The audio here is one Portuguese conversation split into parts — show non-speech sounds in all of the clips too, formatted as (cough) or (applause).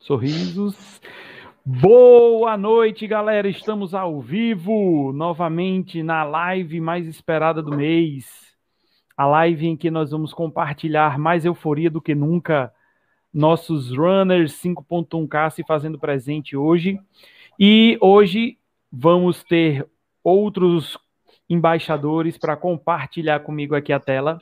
Sorrisos. Boa noite, galera. Estamos ao vivo novamente na live mais esperada do mês. A live em que nós vamos compartilhar mais euforia do que nunca. Nossos runners 5.1K se fazendo presente hoje. E hoje vamos ter outros embaixadores para compartilhar comigo aqui a tela.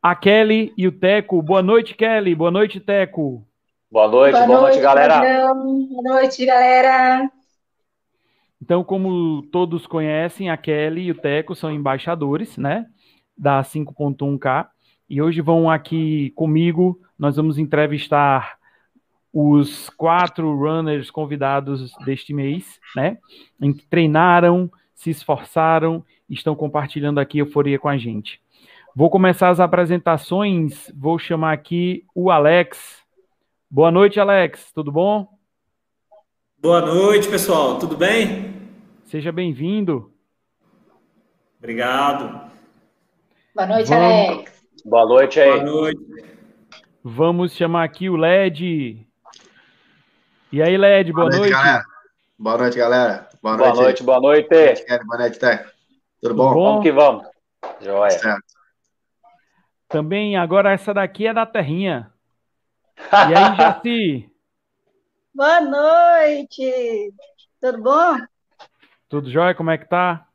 A Kelly e o Teco. Boa noite, Kelly. Boa noite, Teco. Boa noite, boa, boa noite, noite, galera. Boa noite, galera. Então, como todos conhecem, a Kelly e o Teco são embaixadores, né, da 5.1K. E hoje vão aqui comigo, nós vamos entrevistar os quatro runners convidados deste mês, né, em que treinaram, se esforçaram, estão compartilhando aqui euforia com a gente. Vou começar as apresentações, vou chamar aqui o Alex. Boa noite, Alex. Tudo bom? Boa noite, pessoal. Tudo bem? Seja bem-vindo. Obrigado. Boa noite, Vamos... Alex. Boa noite aí. Boa noite. Vamos chamar aqui o LED. E aí, LED, boa, boa noite. noite. Boa noite, galera. Boa noite, boa noite. Boa noite, boa noite Tudo, Tudo bom? bom? Vamos que vamos. Joia. Certo. Também, agora essa daqui é da Terrinha. E aí, Jaci? (laughs) Boa noite! Tudo bom? Tudo jóia? Como é que tá?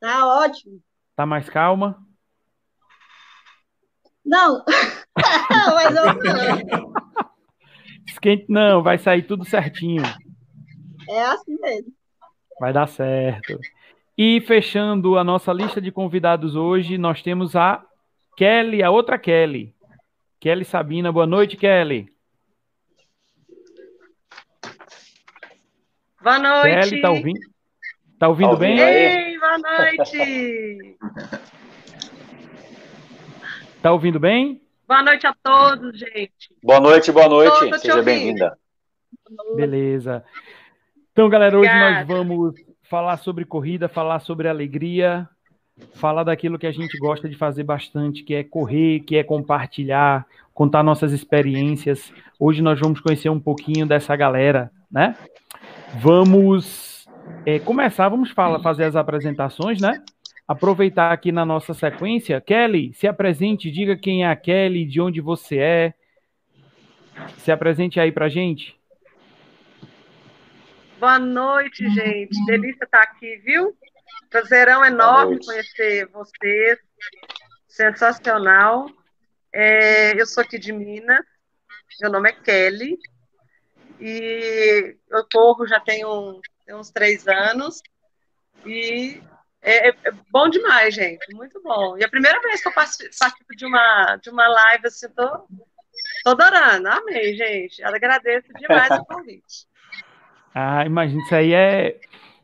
Tá ótimo. Tá mais calma? Não, (laughs) mas eu Esquente não, vai sair tudo certinho. É assim mesmo. Vai dar certo. E fechando a nossa lista de convidados hoje, nós temos a Kelly, a outra Kelly. Kelly Sabina, boa noite, Kelly. Boa noite. Kelly, tá ouvindo? Tá ouvindo tá bem? Ei, boa noite. tá ouvindo bem? Boa noite a todos, gente. Boa noite, boa noite. Seja bem-vinda. Beleza. Então, galera, hoje Obrigada. nós vamos falar sobre corrida, falar sobre alegria, falar daquilo que a gente gosta de fazer bastante, que é correr, que é compartilhar, contar nossas experiências. Hoje nós vamos conhecer um pouquinho dessa galera, né? Vamos é, começar, vamos falar, fazer as apresentações, né? Aproveitar aqui na nossa sequência. Kelly, se apresente, diga quem é a Kelly, de onde você é. Se apresente aí pra gente. Boa noite, gente. Delícia estar aqui, viu? Prazerão enorme conhecer vocês. Sensacional. É, eu sou aqui de Minas. Meu nome é Kelly. E eu corro já tenho uns três anos. E é, é, é, bom demais, gente. Muito bom. E a primeira vez que eu participo de uma, de uma live, assim, tô, tô adorando. Amei, gente. Agradeço demais o convite. (laughs) Ah, imagina, isso aí é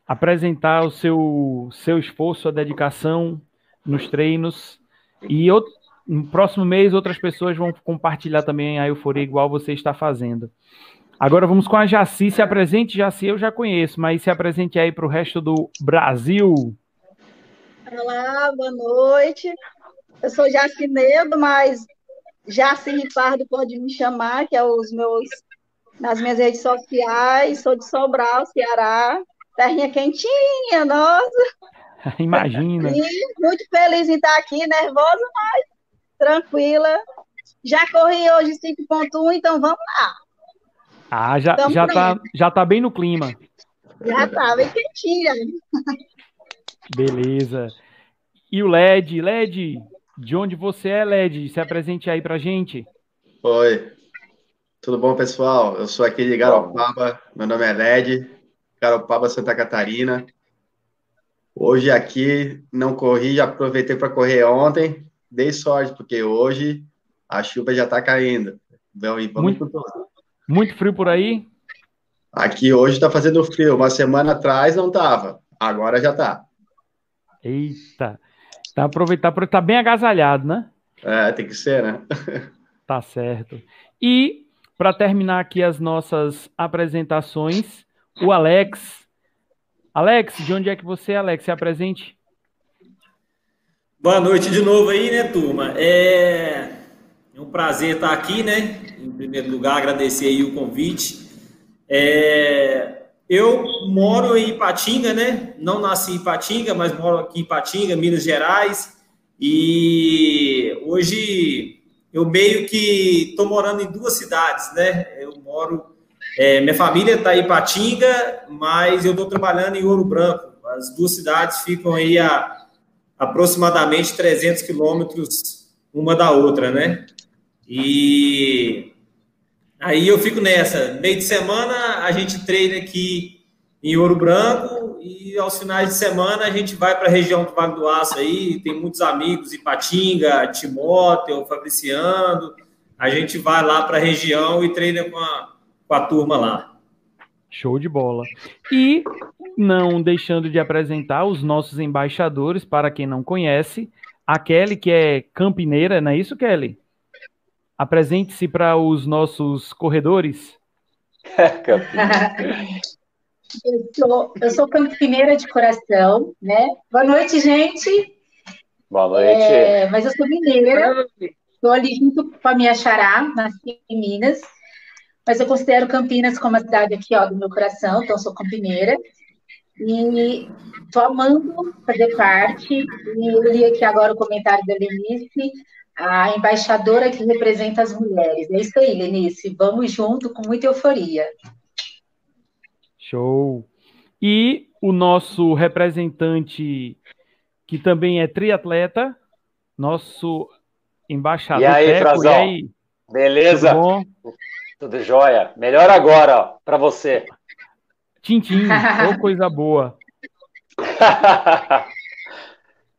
apresentar o seu, seu esforço, a dedicação nos treinos. E outro, no próximo mês outras pessoas vão compartilhar também a euforia igual você está fazendo. Agora vamos com a Jaci. Se apresente, Jaci, eu já conheço, mas se apresente aí para o resto do Brasil. Olá, boa noite. Eu sou Jaci Nedo, mas Jaci Ripardo pode me chamar, que é os meus nas minhas redes sociais. Sou de Sobral, Ceará terrinha quentinha, nossa. (laughs) Imagina. E muito feliz em estar aqui, nervosa, mas tranquila. Já corri hoje 5.1, então vamos lá. Ah, já, já, tá, já tá bem no clima. Já tá, bem quentinha. Beleza. E o LED, LED, de onde você é, LED? Se apresente aí pra gente. Oi. Tudo bom, pessoal? Eu sou aqui de Garopaba, meu nome é LED, Garopaba, Santa Catarina. Hoje aqui não corri, já aproveitei para correr ontem. Dei sorte, porque hoje a chuva já está caindo. Vamos muito, muito frio por aí? Aqui hoje está fazendo frio. Uma semana atrás não estava. Agora já está. Eita. Tá aproveitar estar tá bem agasalhado, né? É, tem que ser, né? (laughs) tá certo. E para terminar aqui as nossas apresentações, o Alex. Alex, de onde é que você é, Alex? Se apresente. Boa noite de novo aí, né, turma? É... É um prazer estar aqui, né? Em primeiro lugar, agradecer aí o convite. É, eu moro em Ipatinga, né? Não nasci em Ipatinga, mas moro aqui em Ipatinga, Minas Gerais. E hoje eu meio que estou morando em duas cidades, né? Eu moro. É, minha família está em Ipatinga, mas eu estou trabalhando em Ouro Branco. As duas cidades ficam aí a aproximadamente 300 quilômetros uma da outra, né? E aí eu fico nessa. Meio de semana a gente treina aqui em Ouro Branco e aos finais de semana a gente vai para a região do Vale do Aço aí, tem muitos amigos em Patinga, Timóteo, Fabriciando. A gente vai lá para a região e treina com a, com a turma lá. Show de bola. E não deixando de apresentar os nossos embaixadores, para quem não conhece, a Kelly, que é campineira, não é isso, Kelly? Apresente-se para os nossos corredores. (laughs) eu, sou, eu sou campineira de coração, né? Boa noite, gente. Boa noite. É, mas eu sou mineira, estou ali junto com a minha xará, nasci em Minas, mas eu considero Campinas como a cidade aqui, ó, do meu coração, então eu sou campineira. E estou amando fazer parte, e eu li aqui agora o comentário da Lenice, a embaixadora que representa as mulheres. É isso aí, Lenice. Vamos junto com muita euforia. Show. E o nosso representante, que também é triatleta, nosso embaixador. E aí, Teco, Frazão? E aí? Beleza? Tudo, jóia. Melhor agora, para você. Tintim, oh, (laughs) coisa boa. (laughs)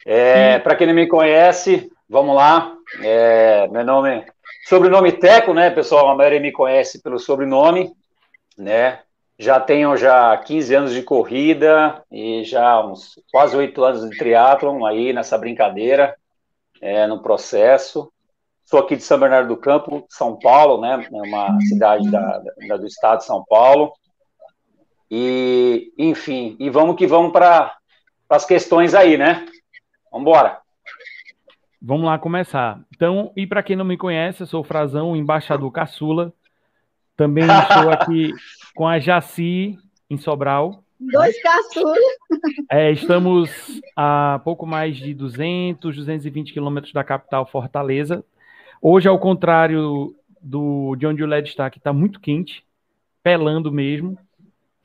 é, para quem não me conhece, vamos lá. É, meu nome, sobrenome Teco, né, pessoal? A maioria me conhece pelo sobrenome, né? Já tenho já 15 anos de corrida e já uns quase oito anos de triatlon aí nessa brincadeira, é, no processo. Sou aqui de São Bernardo do Campo, São Paulo, né? É uma cidade da, da, do estado de São Paulo. E, enfim, e vamos que vamos para as questões aí, né? Vamos embora. Vamos lá começar. Então, e para quem não me conhece, eu sou o Frazão, o embaixador caçula. Também (laughs) estou aqui com a Jaci, em Sobral. Dois caçulas. É, estamos a pouco mais de 200, 220 quilômetros da capital Fortaleza. Hoje, ao contrário do, de onde o LED está, que está muito quente, pelando mesmo.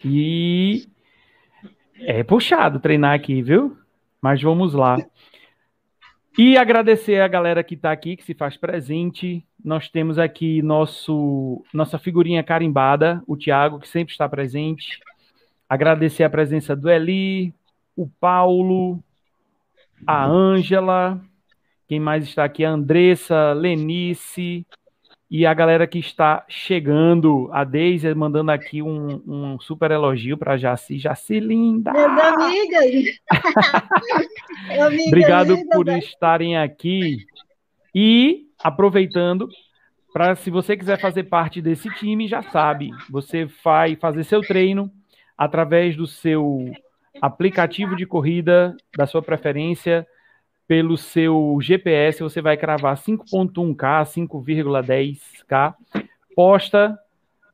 E é puxado treinar aqui, viu? Mas vamos lá. E agradecer a galera que está aqui, que se faz presente. Nós temos aqui nosso nossa figurinha carimbada, o Tiago, que sempre está presente. Agradecer a presença do Eli, o Paulo, a Ângela, quem mais está aqui? A Andressa, Lenice, e a galera que está chegando, a Deise mandando aqui um, um super elogio para Jaci. Jaci linda! Minhas amigas! (laughs) Amiga Obrigado linda, por né? estarem aqui. E aproveitando, para se você quiser fazer parte desse time, já sabe, você vai fazer seu treino através do seu aplicativo de corrida, da sua preferência, pelo seu GPS, você vai cravar 5.1K, 5,10K, posta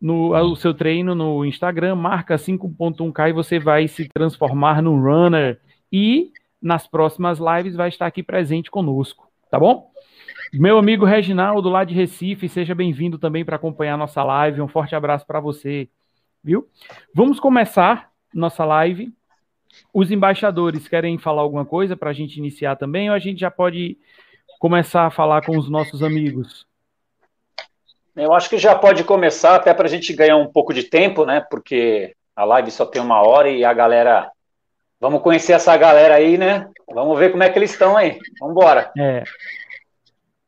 no o seu treino no Instagram, marca 5.1K e você vai se transformar no runner e nas próximas lives vai estar aqui presente conosco, tá bom? Meu amigo Reginaldo lá de Recife, seja bem-vindo também para acompanhar nossa live. Um forte abraço para você, viu? Vamos começar nossa live os embaixadores querem falar alguma coisa para a gente iniciar também, ou a gente já pode começar a falar com os nossos amigos? Eu acho que já pode começar, até para a gente ganhar um pouco de tempo, né? Porque a live só tem uma hora e a galera. Vamos conhecer essa galera aí, né? Vamos ver como é que eles estão aí. Vamos embora. É.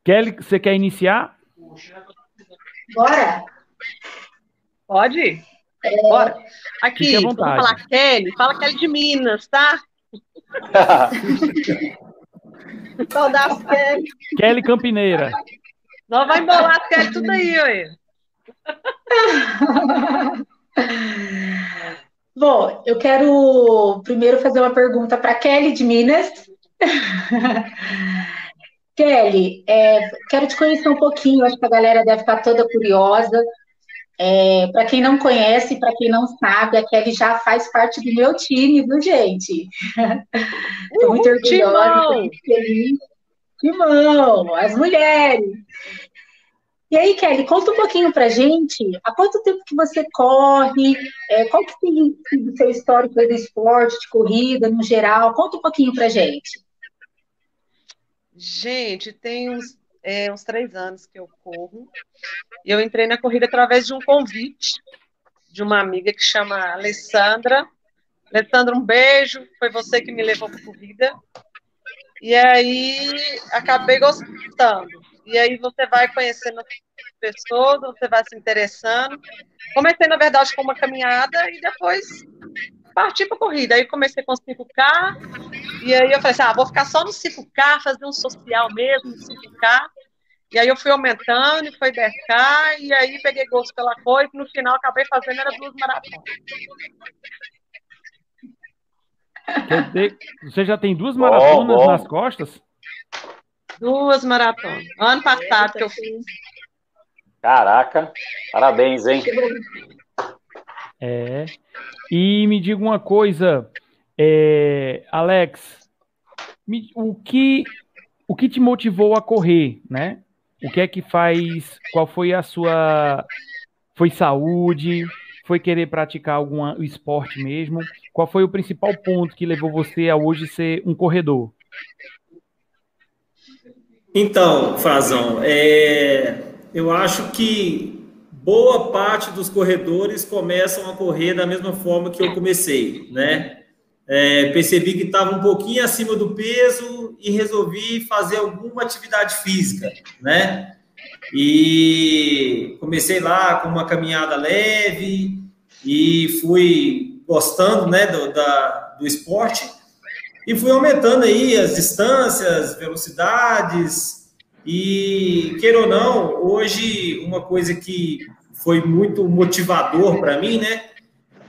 Kelly, você quer iniciar? Bora. Pode? É... Bora. Aqui, vamos falar Kelly, fala Kelly de Minas, tá? (laughs) Saudades, Kelly. Kelly Campineira. Nós vai embolar as Kelly tudo aí, ué. (laughs) Bom, eu quero primeiro fazer uma pergunta para Kelly de Minas. (laughs) Kelly, é, quero te conhecer um pouquinho, acho que a galera deve estar toda curiosa. É, para quem não conhece, para quem não sabe, a Kelly já faz parte do meu time, viu, gente? (laughs) Estou muito orgulhosa, muito feliz. Timão, as mulheres. E aí, Kelly, conta um pouquinho pra gente, há quanto tempo que você corre, é, qual que tem sido o seu histórico do esporte, de corrida, no geral, conta um pouquinho pra gente. Gente, tem uns, é, uns três anos que eu corro, e eu entrei na corrida através de um convite de uma amiga que chama Alessandra. Alessandra, um beijo, foi você que me levou para a corrida, e aí acabei gostando. E aí você vai conhecendo pessoas, você vai se interessando. Comecei, na verdade, com uma caminhada e depois parti para corrida. Aí comecei com 5K, e aí eu falei assim: ah, vou ficar só no 5K, fazer um social mesmo, no 5K. E aí eu fui aumentando, e foi 10K, e aí peguei gosto pela coisa, e no final acabei fazendo era duas maratonas. Você já tem duas maratonas oh, oh. nas costas? Duas maratonas. Ano passado que eu fiz. Caraca, parabéns, hein? É. E me diga uma coisa, é, Alex, me, o que o que te motivou a correr, né? O que é que faz? Qual foi a sua? Foi saúde? Foi querer praticar algum esporte mesmo? Qual foi o principal ponto que levou você a hoje ser um corredor? Então, Frazão, é, eu acho que boa parte dos corredores começam a correr da mesma forma que eu comecei, né? É, percebi que estava um pouquinho acima do peso e resolvi fazer alguma atividade física, né? E comecei lá com uma caminhada leve e fui gostando, né, do, da, do esporte e fui aumentando aí as distâncias, velocidades, e, queira ou não, hoje uma coisa que foi muito motivador para mim, né,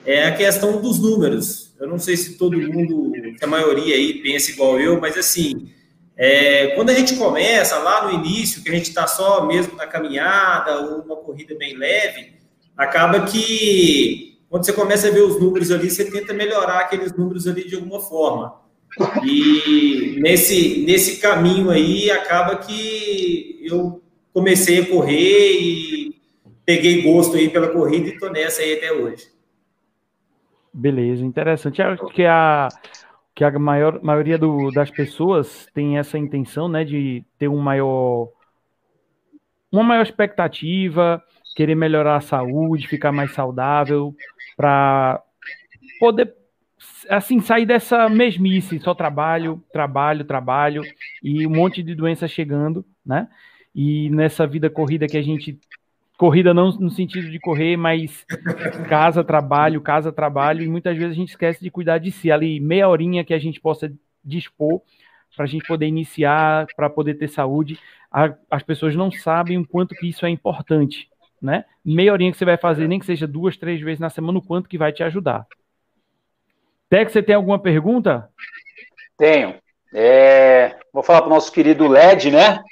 é a questão dos números. Eu não sei se todo mundo, se a maioria aí pensa igual eu, mas assim, é, quando a gente começa lá no início, que a gente está só mesmo na caminhada ou uma corrida bem leve, acaba que quando você começa a ver os números ali, você tenta melhorar aqueles números ali de alguma forma. E nesse, nesse caminho aí, acaba que eu comecei a correr e peguei gosto aí pela corrida e estou nessa aí até hoje. Beleza, interessante. Acho que a, que a maior, maioria do, das pessoas tem essa intenção, né, de ter um maior, uma maior expectativa, querer melhorar a saúde, ficar mais saudável, para poder assim, sair dessa mesmice, só trabalho, trabalho, trabalho, e um monte de doença chegando, né? E nessa vida corrida que a gente. Corrida não no sentido de correr, mas casa, trabalho, casa, trabalho, e muitas vezes a gente esquece de cuidar de si. Ali, meia horinha que a gente possa dispor para a gente poder iniciar, para poder ter saúde. A, as pessoas não sabem o quanto que isso é importante, né? Meia horinha que você vai fazer, nem que seja duas, três vezes na semana, o quanto que vai te ajudar. Tex, você tem alguma pergunta? Tenho. É, vou falar para o nosso querido LED, né?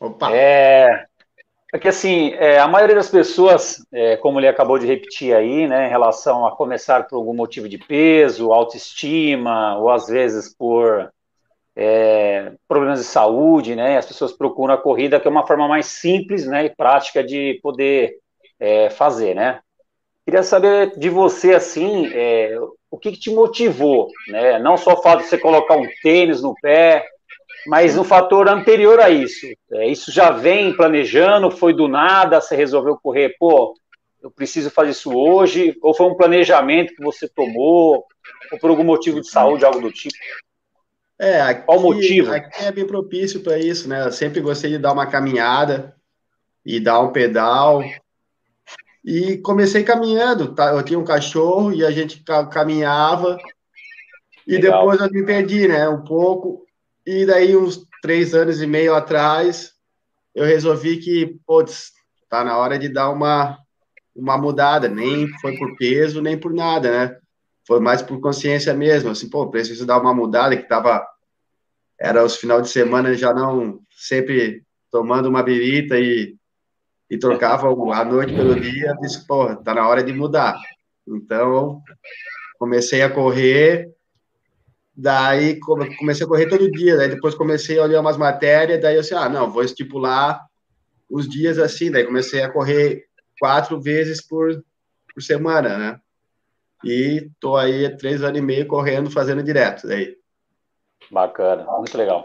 Opa! É, é que assim, é, a maioria das pessoas, é, como ele acabou de repetir aí, né, em relação a começar por algum motivo de peso, autoestima, ou às vezes por é, problemas de saúde, né, as pessoas procuram a corrida, que é uma forma mais simples, né, e prática de poder é, fazer, né. Queria saber de você, assim, é, o que, que, te motivou, né? Não só o fato de você colocar um tênis no pé, mas um fator anterior a isso. É, isso já vem planejando, foi do nada, você resolveu correr, pô, eu preciso fazer isso hoje, ou foi um planejamento que você tomou, ou por algum motivo de saúde, algo do tipo? É, aqui, Qual motivo? Aqui é bem propício para isso, né? Eu sempre gostei de dar uma caminhada e dar um pedal, e comecei caminhando, tá? Eu tinha um cachorro e a gente caminhava. E Legal. depois eu me perdi, né? Um pouco. E daí, uns três anos e meio atrás, eu resolvi que, putz, tá na hora de dar uma, uma mudada. Nem foi por peso, nem por nada, né? Foi mais por consciência mesmo. Assim, pô, preciso dar uma mudada que tava era os final de semana já não sempre tomando uma birita e, e trocava a noite pelo dia, disse, porra, tá na hora de mudar. Então, comecei a correr, daí comecei a correr todo dia, daí depois comecei a olhar umas matérias, daí eu disse, ah, não, vou estipular os dias assim, daí comecei a correr quatro vezes por, por semana, né? E tô aí três anos e meio correndo, fazendo direto daí. Bacana, muito legal.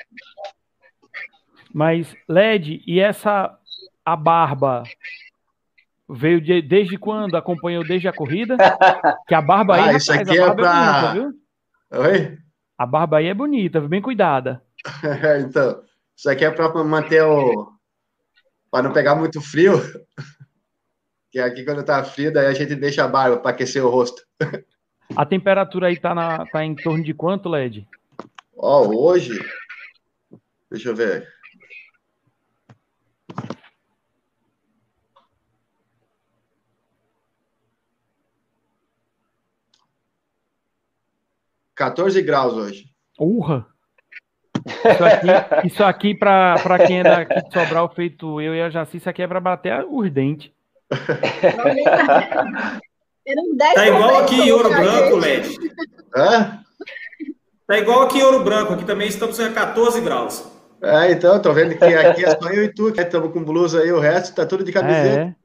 Mas, LED, e essa a barba veio de, desde quando? Acompanhou desde a corrida? (laughs) Que a barba aí, ah, isso rapaz, aqui a é barba pra... é bonita, viu? Oi? A barba aí é bonita, bem cuidada. (laughs) então, isso aqui é para manter o. para não pegar muito frio. (laughs) Que aqui, quando tá frio, daí a gente deixa a barba para aquecer o rosto. A temperatura aí tá, na, tá em torno de quanto, LED? Ó, hoje. Deixa eu ver. Quatorze graus hoje. Urra! Isso aqui, isso aqui para quem é daqui de Sobral, feito eu e a Jaci, isso aqui é para bater os dentes. Tá igual aqui em Ouro Branco, LED. Hã? Tá igual aqui em Ouro Branco, aqui também estamos a 14 graus. É, então, tô vendo que aqui é só eu e tu, que estamos com blusa aí, o resto tá tudo de camiseta.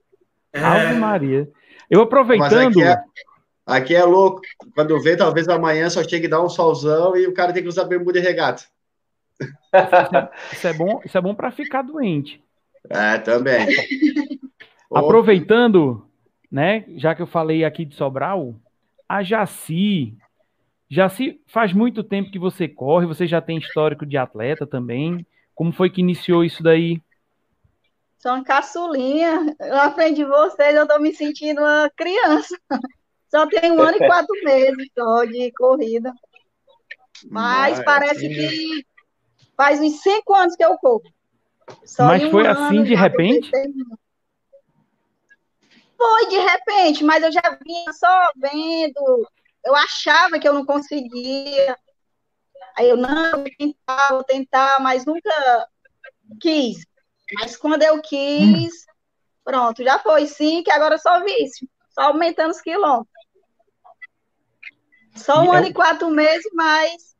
É. Ave Maria. Eu aproveitando. Mas aqui é, aqui é louco. Quando vê, talvez amanhã só chegue a dar um solzão e o cara tem que usar bermuda e regata. Isso (laughs) é, isso é bom, isso é bom para ficar doente. É, também. (laughs) Aproveitando, né, já que eu falei aqui de Sobral, a Jaci. Jaci, faz muito tempo que você corre, você já tem histórico de atleta também. Como foi que iniciou isso daí? Sou uma caçulinha. Na frente de vocês, eu tô me sentindo uma criança. Só tenho um ano e quatro meses só de corrida. Mas, parece que faz uns cinco anos que eu corro. Só Mas foi um assim de repente? Foi de repente, mas eu já vinha só vendo. Eu achava que eu não conseguia. Aí eu, não, vou tentar, vou tentar, mas nunca quis. Mas quando eu quis, pronto, já foi sim, que agora é só vício. Só aumentando os quilômetros. Só um e ano e quatro meses, mas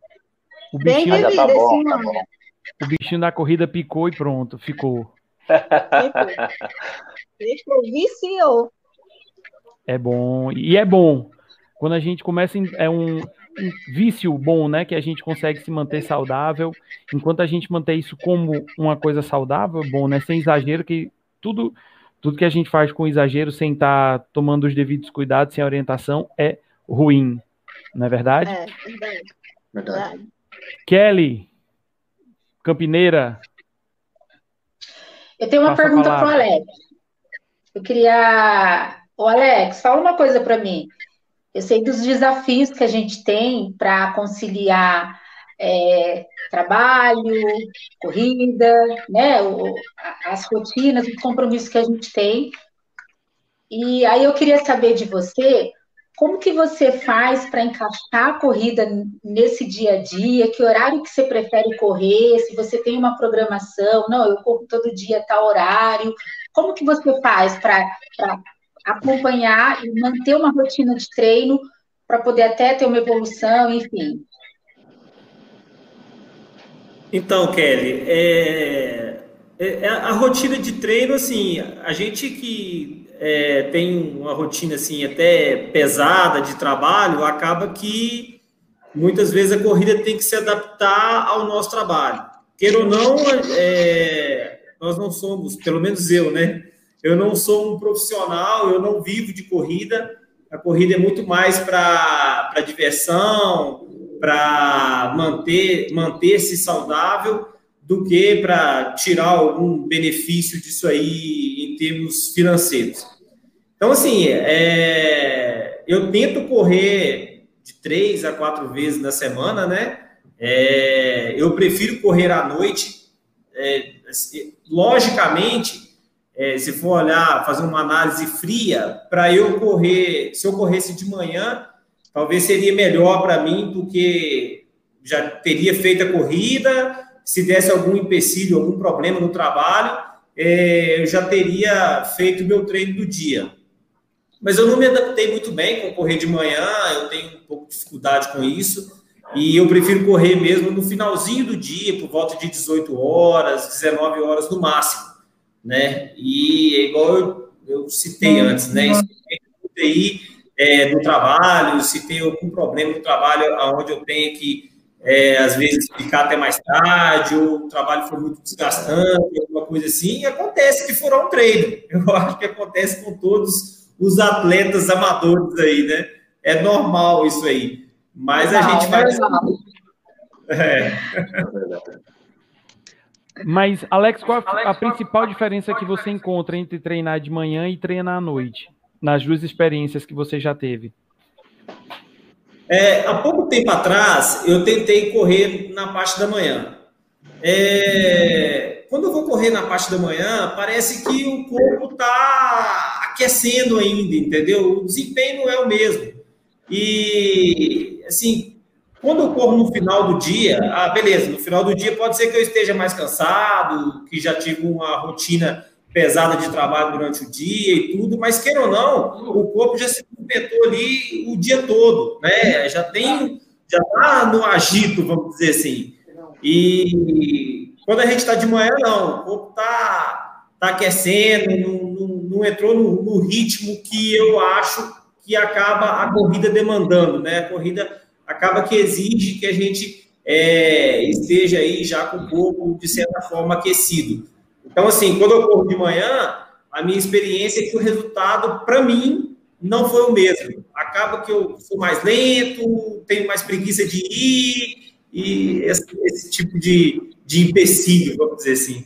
o bem vivido tá bom, esse tá ano. O bichinho da corrida picou e pronto, ficou. Ficou, viciou. É bom. E é bom. Quando a gente começa, é um, um, vício bom, né? Que a gente consegue se manter saudável. Enquanto a gente manter isso como uma coisa saudável, bom, né? Sem exagero, que tudo, tudo que a gente faz com exagero, sem estar tá tomando os devidos cuidados, sem orientação, é ruim. Não é verdade? É, verdade. verdade. Kelly, Campineira. Eu tenho uma pergunta para o Alex. Eu queria. O Alex, fala uma coisa para mim. Eu sei dos desafios que a gente tem para conciliar é, trabalho, corrida, né, o, as rotinas, os compromissos que a gente tem. E aí eu queria saber de você como que você faz para encaixar a corrida nesse dia a dia? Que horário que você prefere correr? Se você tem uma programação, não, eu corro todo dia tal horário. Como que você faz para acompanhar e manter uma rotina de treino para poder até ter uma evolução, enfim? Então, Kelly, é, é, é a rotina de treino, assim, a gente que é, tem uma rotina assim até pesada de trabalho, acaba que muitas vezes a corrida tem que se adaptar ao nosso trabalho. Queira ou não, é, nós não somos, pelo menos eu, né? Eu não sou um profissional, eu não vivo de corrida. A corrida é muito mais para diversão, para manter manter-se saudável do que para tirar algum benefício disso aí em termos financeiros. Então, assim, é, eu tento correr de três a quatro vezes na semana, né? É, eu prefiro correr à noite. É, logicamente, é, se for olhar, fazer uma análise fria, para eu correr, se eu corresse de manhã, talvez seria melhor para mim do que já teria feito a corrida, se desse algum empecilho, algum problema no trabalho, eu já teria feito meu treino do dia. Mas eu não me adaptei muito bem com correr de manhã, eu tenho um pouco de dificuldade com isso, e eu prefiro correr mesmo no finalzinho do dia, por volta de 18 horas, 19 horas no máximo, né? E é igual eu, eu citei antes, né? Aí é, do trabalho, se tem algum problema no trabalho onde eu tenho que é, às vezes ficar até mais tarde, ou o trabalho foi muito desgastante, alguma coisa assim, acontece que furar um treino. (laughs) Eu acho que acontece com todos os atletas amadores aí, né? É normal isso aí. Mas a gente vai. (laughs) É. Mas, Alex, qual a, a principal diferença que você encontra entre treinar de manhã e treinar à noite? Nas duas experiências que você já teve? É, há pouco tempo atrás, eu tentei correr na parte da manhã. É, quando eu vou correr na parte da manhã, parece que o corpo está aquecendo ainda, entendeu? O desempenho não é o mesmo. E, assim, quando eu corro no final do dia, ah, beleza, no final do dia pode ser que eu esteja mais cansado, que já tive uma rotina pesada de trabalho durante o dia e tudo, mas queira ou não, o corpo já se movimentou ali o dia todo, né? Já tem, já tá no agito, vamos dizer assim. E quando a gente está de manhã, não, o corpo tá, tá aquecendo, não, não, não entrou no, no, ritmo que eu acho que acaba a corrida demandando, né? A corrida acaba que exige que a gente é, esteja aí já com o corpo, de certa forma, aquecido. Então, assim, quando eu corro de manhã, a minha experiência é que o resultado, para mim, não foi o mesmo. Acaba que eu sou mais lento, tenho mais preguiça de ir, e esse, esse tipo de, de empecilho, vamos dizer assim.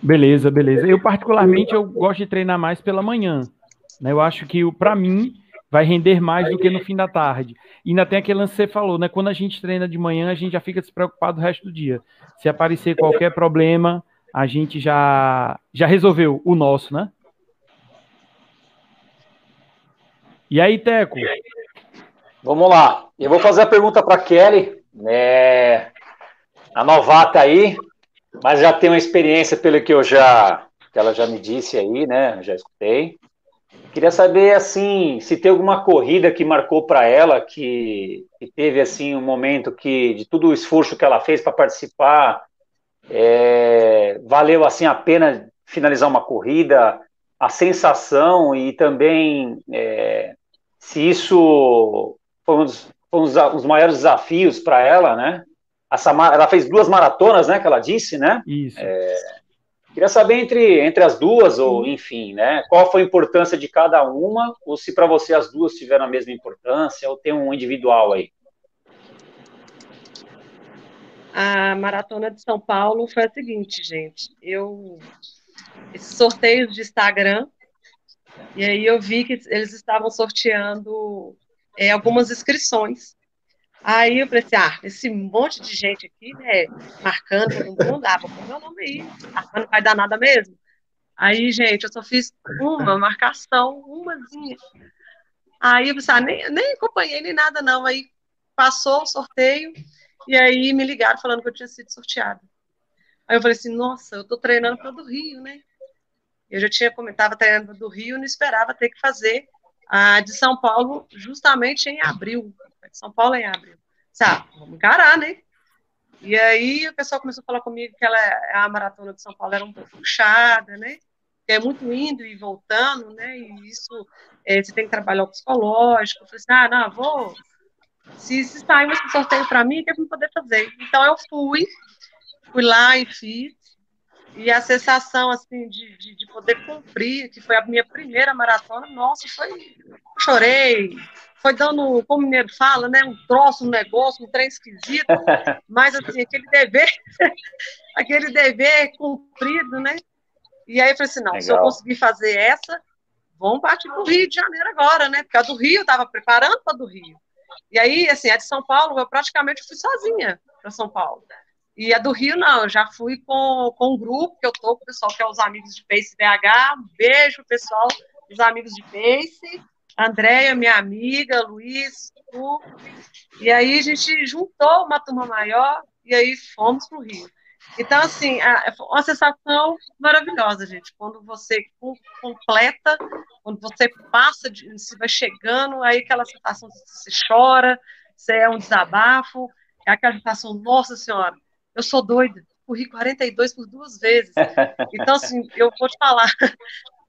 Beleza, beleza. Eu, particularmente, eu gosto de treinar mais pela manhã. Né? Eu acho que, para mim, vai render mais do que no fim da tarde. E ainda tem aquele lance que você falou, né? Quando a gente treina de manhã, a gente já fica despreocupado o resto do dia. Se aparecer qualquer problema, a gente já, já resolveu o nosso, né? E aí, Teco? Vamos lá. Eu vou fazer a pergunta para Kelly, né? A novata aí, mas já tem uma experiência pelo que eu já que ela já me disse aí, né? Já escutei. Queria saber, assim, se tem alguma corrida que marcou para ela, que, que, teve, assim, um momento que, de todo o esforço que ela fez para participar, é, valeu, assim, a pena finalizar uma corrida, a sensação e também é, se isso foi um dos, foi um dos maiores desafios para ela, né? Ela fez duas maratonas, né, que ela disse, né? Isso. É, Queria saber entre, entre as duas, ou enfim, né? Qual foi a importância de cada uma, ou se para você as duas tiveram a mesma importância, ou tem um individual aí? A maratona de São Paulo foi a seguinte, gente. Eu esses sorteios de Instagram, e aí eu vi que eles estavam sorteando é, algumas inscrições. Aí eu falei assim, ah, esse monte de gente aqui, né, marcando todo mundo, ah, vou pôr meu nome aí, ah, não vai dar nada mesmo. Aí, gente, eu só fiz uma marcação, umazinha. Aí eu pensei, ah, nem, nem acompanhei nem nada não, aí passou o sorteio, e aí me ligaram falando que eu tinha sido sorteada. Aí eu falei assim, nossa, eu tô treinando para do Rio, né? Eu já tinha comentado treinando do Rio, não esperava ter que fazer a de São Paulo justamente em abril. São Paulo em abril. Sabe, vamos encarar, né? E aí o pessoal começou a falar comigo que ela, a maratona de São Paulo era um pouco puxada, né? É muito indo e voltando, né? E isso é, você tem que trabalhar o psicológico. Eu falei assim, ah, não, vou. Se, se sair esse sorteio para mim, que eu vou poder fazer. Então eu fui, fui lá e fiz. E a sensação, assim, de, de, de, poder cumprir, que foi a minha primeira maratona, nossa, foi. Chorei, foi dando, como o mineiro fala, né, um troço, um negócio, um trem esquisito, (laughs) mas assim, aquele dever, (laughs) aquele dever cumprido, né? E aí eu falei assim, não, Legal. se eu conseguir fazer essa, vamos partir para o Rio de Janeiro agora, né? Porque a do Rio eu estava preparando para a do Rio. E aí, assim, a de São Paulo, eu praticamente fui sozinha para São Paulo. E a do Rio, não, eu já fui com, com um grupo que eu tô com o pessoal que é os amigos de Pace BH. Um beijo, pessoal, os amigos de Pace. Andréia, minha amiga, Luiz, tu. E aí a gente juntou uma turma maior e aí fomos para o Rio. Então, assim, é uma sensação maravilhosa, gente. Quando você completa, quando você passa, de, você vai chegando, aí aquela sensação, você chora, você é um desabafo, é aquela sensação, nossa senhora, eu sou doida, corri 42 por duas vezes. Então, assim, eu vou te falar,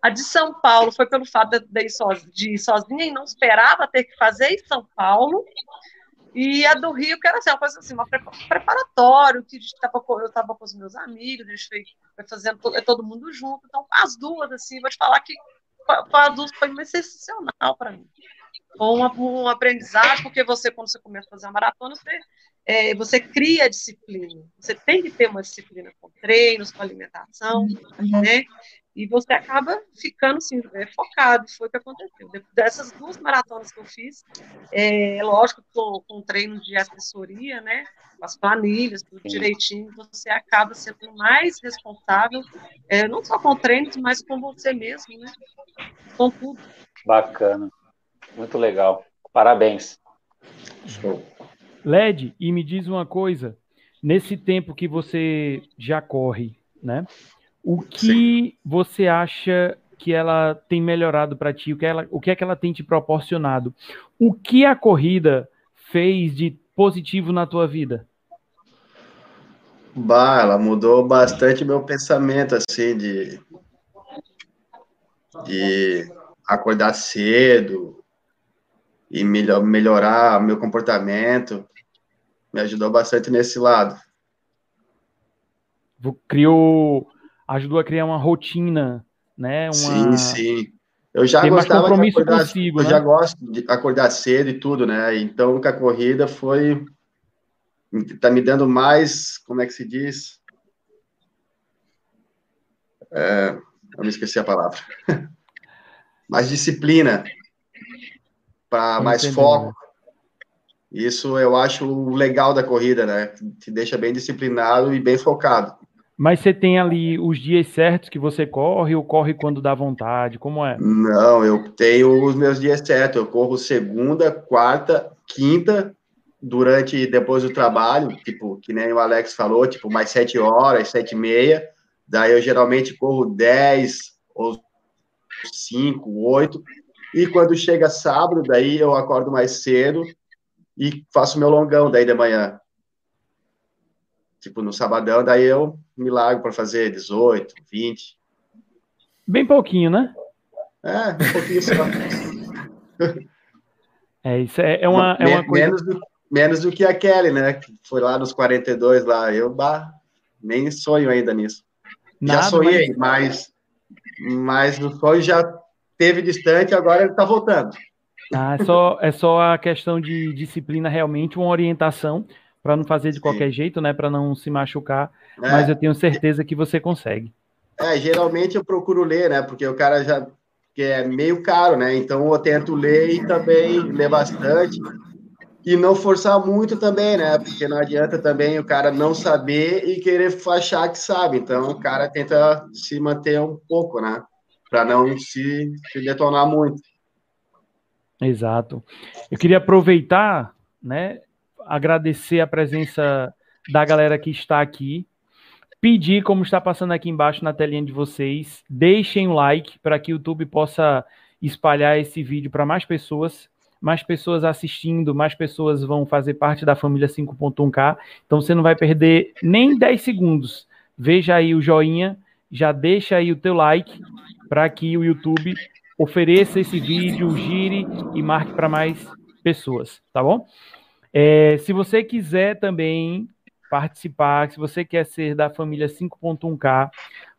a de São Paulo foi pelo fato de ir sozinha e não esperava ter que fazer em São Paulo, e a do Rio, que era assim, uma coisa assim, uma preparatório, que tava, eu estava com os meus amigos, a gente foi, fazendo todo, todo, mundo junto. Então, as duas, assim, vou te falar que as duas foi sensacional para mim. Uma, um aprendizado, porque você, quando você começa a fazer a maratona, você, é, você cria disciplina. Você tem que ter uma disciplina com treinos, com alimentação, uhum. né? e você acaba ficando assim, é, focado, foi o que aconteceu. Dessas duas maratonas que eu fiz, é lógico, com, com treino de assessoria, né, com as planilhas, tudo direitinho, você acaba sendo mais responsável, é, não só com treinos, mas com você mesmo, né, com tudo. Bacana, muito legal, parabéns. Show. LED, e me diz uma coisa, nesse tempo que você já corre, né, o que Sim. você acha que ela tem melhorado para ti? O que, ela, o que é que ela tem te proporcionado? O que a corrida fez de positivo na tua vida? Bah, ela mudou bastante meu pensamento, assim, de, de acordar cedo e melhor, melhorar meu comportamento. Me ajudou bastante nesse lado. Criou ajudou a criar uma rotina, né? Uma... Sim, sim. Eu já Tem gostava de acordar, consigo, eu né? já gosto de acordar cedo e tudo, né? Então, com a corrida foi tá me dando mais, como é que se diz? É, eu me esqueci a palavra. (laughs) mais disciplina, para mais foco. Isso eu acho legal da corrida, né? Te deixa bem disciplinado e bem focado. Mas você tem ali os dias certos que você corre ou corre quando dá vontade? Como é? Não, eu tenho os meus dias certos. Eu corro segunda, quarta, quinta, durante depois do trabalho, tipo, que nem o Alex falou, tipo, mais sete horas, sete e meia. Daí eu geralmente corro dez ou cinco, oito. E quando chega sábado, daí eu acordo mais cedo e faço meu longão daí de manhã tipo, no sabadão, daí eu me largo para fazer 18, 20. Bem pouquinho, né? É, um pouquinho só. (laughs) é, isso é, é, uma, é uma coisa... Menos do, menos do que a Kelly, né? Que foi lá nos 42 lá. Eu, bah, nem sonho ainda nisso. Nada, já sonhei, mas... mas, mas o sonho já teve distante, agora ele tá voltando. Ah, é só, é só a questão de disciplina, realmente, uma orientação para não fazer de qualquer Sim. jeito, né? Para não se machucar. É. Mas eu tenho certeza que você consegue. É, geralmente eu procuro ler, né? Porque o cara já que é meio caro, né? Então eu tento ler e também ler bastante e não forçar muito também, né? Porque não adianta também o cara não saber e querer achar que sabe. Então o cara tenta se manter um pouco, né? Para não se, se detonar muito. Exato. Eu queria aproveitar, né, agradecer a presença da galera que está aqui. Pedir, como está passando aqui embaixo na telinha de vocês, deixem o like para que o YouTube possa espalhar esse vídeo para mais pessoas. Mais pessoas assistindo, mais pessoas vão fazer parte da família 5.1K. Então você não vai perder nem 10 segundos. Veja aí o joinha, já deixa aí o teu like para que o YouTube ofereça esse vídeo, gire e marque para mais pessoas, tá bom? É, se você quiser também participar, se você quer ser da família 5.1K,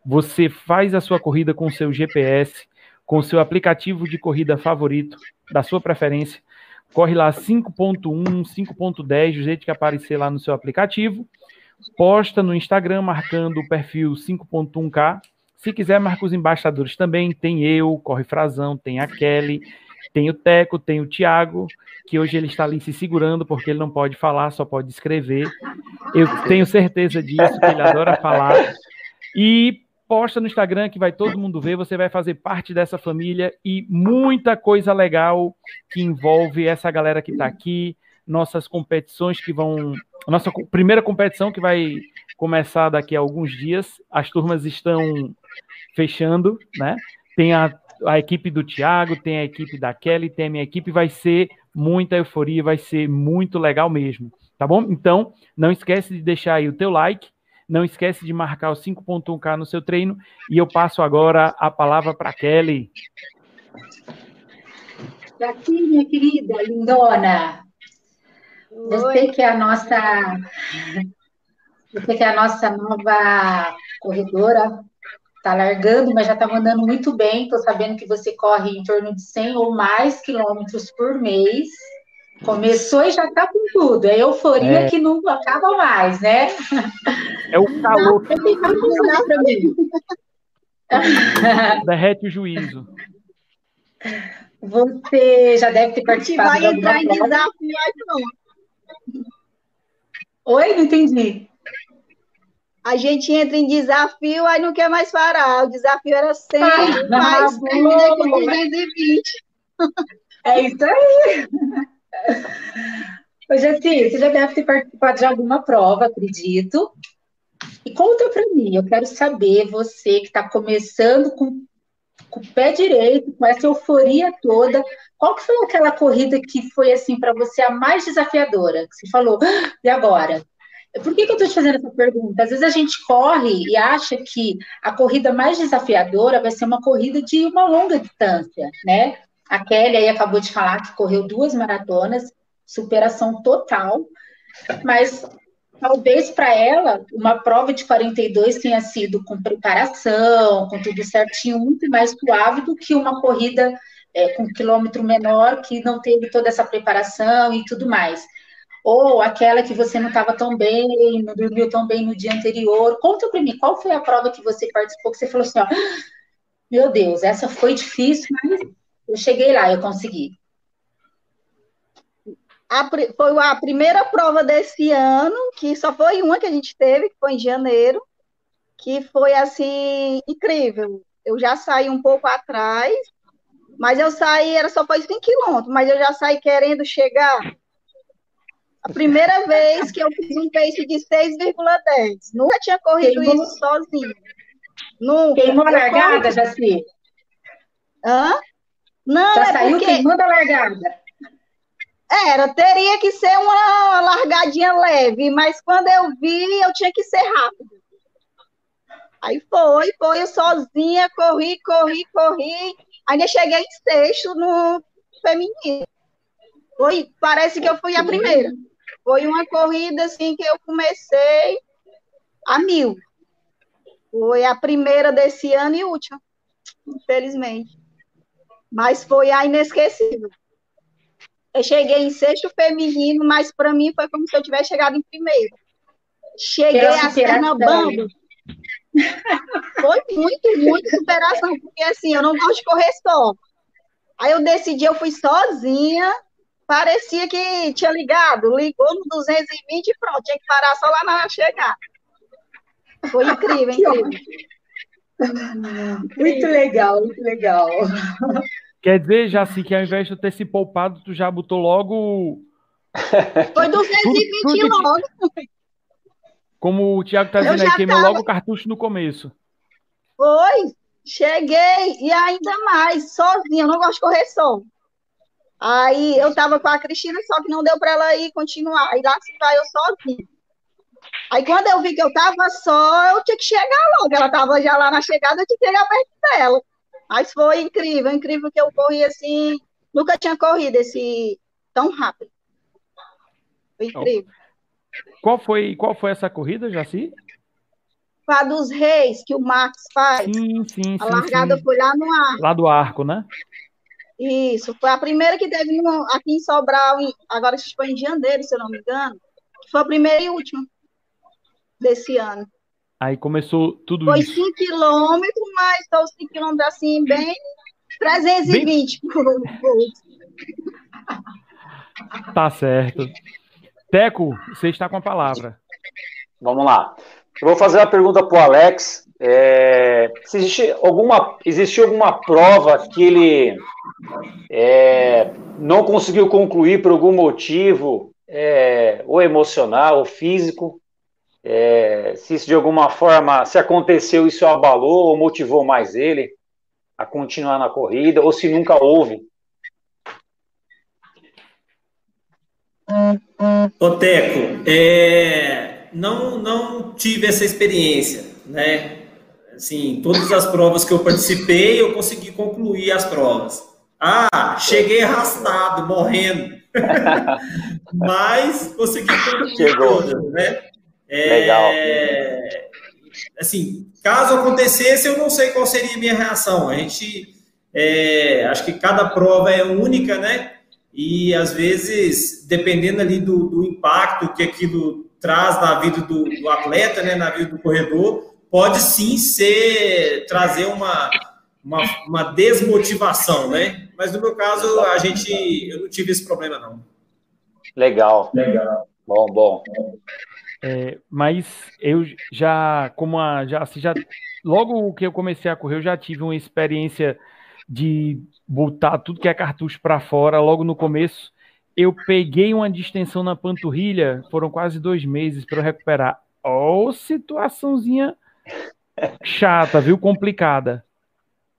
você faz a sua corrida com o seu GPS, com o seu aplicativo de corrida favorito, da sua preferência. Corre lá 5.1, 5.10, do jeito que aparecer lá no seu aplicativo. Posta no Instagram marcando o perfil 5.1K. Se quiser, marca os embaixadores também. Tem eu, Corre Frazão, tem a Kelly, tem o Teco, tem o Thiago, que hoje ele está ali se segurando porque ele não pode falar, só pode escrever. Eu tenho certeza disso, que ele adora falar. E posta no Instagram que vai todo mundo ver, você vai fazer parte dessa família e muita coisa legal que envolve essa galera que está aqui, nossas competições que vão. Nossa primeira competição que vai começar daqui a alguns dias. As turmas estão fechando, né? Tem a, a equipe do Thiago, tem a equipe da Kelly, tem a minha equipe, vai ser muita euforia, vai ser muito legal mesmo, tá bom? Então, não esquece de deixar aí o teu like, não esquece de marcar o 5.1K no seu treino e eu passo agora a palavra para Kelly. Aqui, minha querida, lindona. Você que é a nossa você que é a nossa nova corredora, está largando, mas já está mandando muito bem. Estou sabendo que você corre em torno de 100 ou mais quilômetros por mês. Começou e já está com tudo. É euforia é. que não acaba mais, né? É o calor. Não. (laughs) Derrete o juízo. Você já deve ter participado. Vai entrar em desafio, não. Oi, não entendi a gente entra em desafio, aí não quer mais parar. O desafio era 100, ah, mas termina com 220. É isso aí. Ô, Jessi, você já deve ter participado de alguma prova, acredito. E conta para mim, eu quero saber, você que está começando com, com, o pé direito, com essa euforia toda, qual que foi aquela corrida que foi, assim, para você a mais desafiadora? Que você falou, ah, e agora? Por que, que eu estou te fazendo essa pergunta? Às vezes a gente corre e acha que a corrida mais desafiadora vai ser uma corrida de uma longa distância, né? A Kelly aí acabou de falar que correu duas maratonas, superação total, mas talvez para ela uma prova de 42 tenha sido com preparação, com tudo certinho, muito mais suave do que uma corrida é, com quilômetro menor que não teve toda essa preparação e tudo mais ou aquela que você não estava tão bem, não dormiu tão bem no dia anterior. Conta para mim, qual foi a prova que você participou que você falou assim, ó, meu Deus, essa foi difícil, mas eu cheguei lá, eu consegui. A, foi a primeira prova desse ano, que só foi uma que a gente teve, que foi em janeiro, que foi assim incrível. Eu já saí um pouco atrás, mas eu saí, era só foi 5 quilômetros, mas eu já saí querendo chegar a primeira (laughs) vez que eu fiz um pace de 6,10. Nunca tinha corrido Queimou... isso sozinho. Nunca. Queimou a largada, Jaci? Hã? Não, Já é saiu porque... queimando a largada. Era, teria que ser uma largadinha leve, mas quando eu vi, eu tinha que ser rápido. Aí foi, foi eu sozinha, corri, corri, corri. Ainda cheguei em sexto no feminino. Foi, parece que eu fui a primeira. Foi uma corrida assim que eu comecei a mil. Foi a primeira desse ano e última, infelizmente. Mas foi a inesquecível. Eu cheguei em sexto feminino, mas para mim foi como se eu tivesse chegado em primeiro. Cheguei a banda. (laughs) Foi muito, muito superação, porque assim, eu não gosto de correr só. Aí eu decidi, eu fui sozinha, parecia que tinha ligado, ligou no 220 e pronto, tinha que parar só lá na chegada. Foi incrível, (laughs) incrível. Muito legal, muito legal. Quer dizer, Jaci, que ao invés de ter se poupado, tu já botou logo. Foi 220 (laughs) tudo, tudo logo. Que... Como o Thiago tá dizendo aí, queimou tava... logo o cartucho no começo. Foi, cheguei, e ainda mais, sozinha, eu não gosto de correr só. Aí eu tava com a Cristina, só que não deu para ela ir continuar. Aí lá se vai eu sozinha. Aí quando eu vi que eu tava só, eu tinha que chegar logo. Ela tava já lá na chegada, eu tinha que chegar perto dela. Mas foi incrível, incrível que eu corri assim. Nunca tinha corrido esse tão rápido. Foi incrível. Qual foi, qual foi essa corrida, Jaci? A dos reis que o Marcos faz. Sim, sim, a largada sim. foi lá no arco. Lá do arco, né? Isso, foi a primeira que teve no, aqui em Sobral, em, agora foi em janeiro, se eu não me engano. Foi a primeira e última desse ano. Aí começou tudo foi isso. Foi 5 quilômetros, mas estou 5 quilômetros assim, bem 320 bem... (laughs) Tá certo. Teco, você está com a palavra. Vamos lá. Eu vou fazer uma pergunta para o Alex, é, se existe alguma, existiu alguma prova que ele é, não conseguiu concluir por algum motivo, é, ou emocional, ou físico, é, se isso de alguma forma, se aconteceu, isso abalou ou motivou mais ele a continuar na corrida, ou se nunca houve. Ô Teco, é, não, não tive essa experiência, né? Assim, todas as provas que eu participei, eu consegui concluir as provas. Ah, cheguei arrastado, morrendo. (laughs) Mas consegui concluir Chegou. todas, né? É, Legal. Assim, caso acontecesse, eu não sei qual seria a minha reação. A gente, é, acho que cada prova é única, né? E às vezes, dependendo ali do, do impacto que aquilo traz na vida do, do, atleta, né, na vida do corredor, pode sim ser trazer uma, uma, uma, desmotivação, né? Mas no meu caso, a gente, eu não tive esse problema não. Legal. Legal. Bom, bom. É, mas eu já, como a, já, assim, já, logo que eu comecei a correr, eu já tive uma experiência de botar tudo que é cartucho para fora logo no começo. Eu peguei uma distensão na panturrilha, foram quase dois meses para eu recuperar. Ó, oh, situaçãozinha chata, viu? Complicada.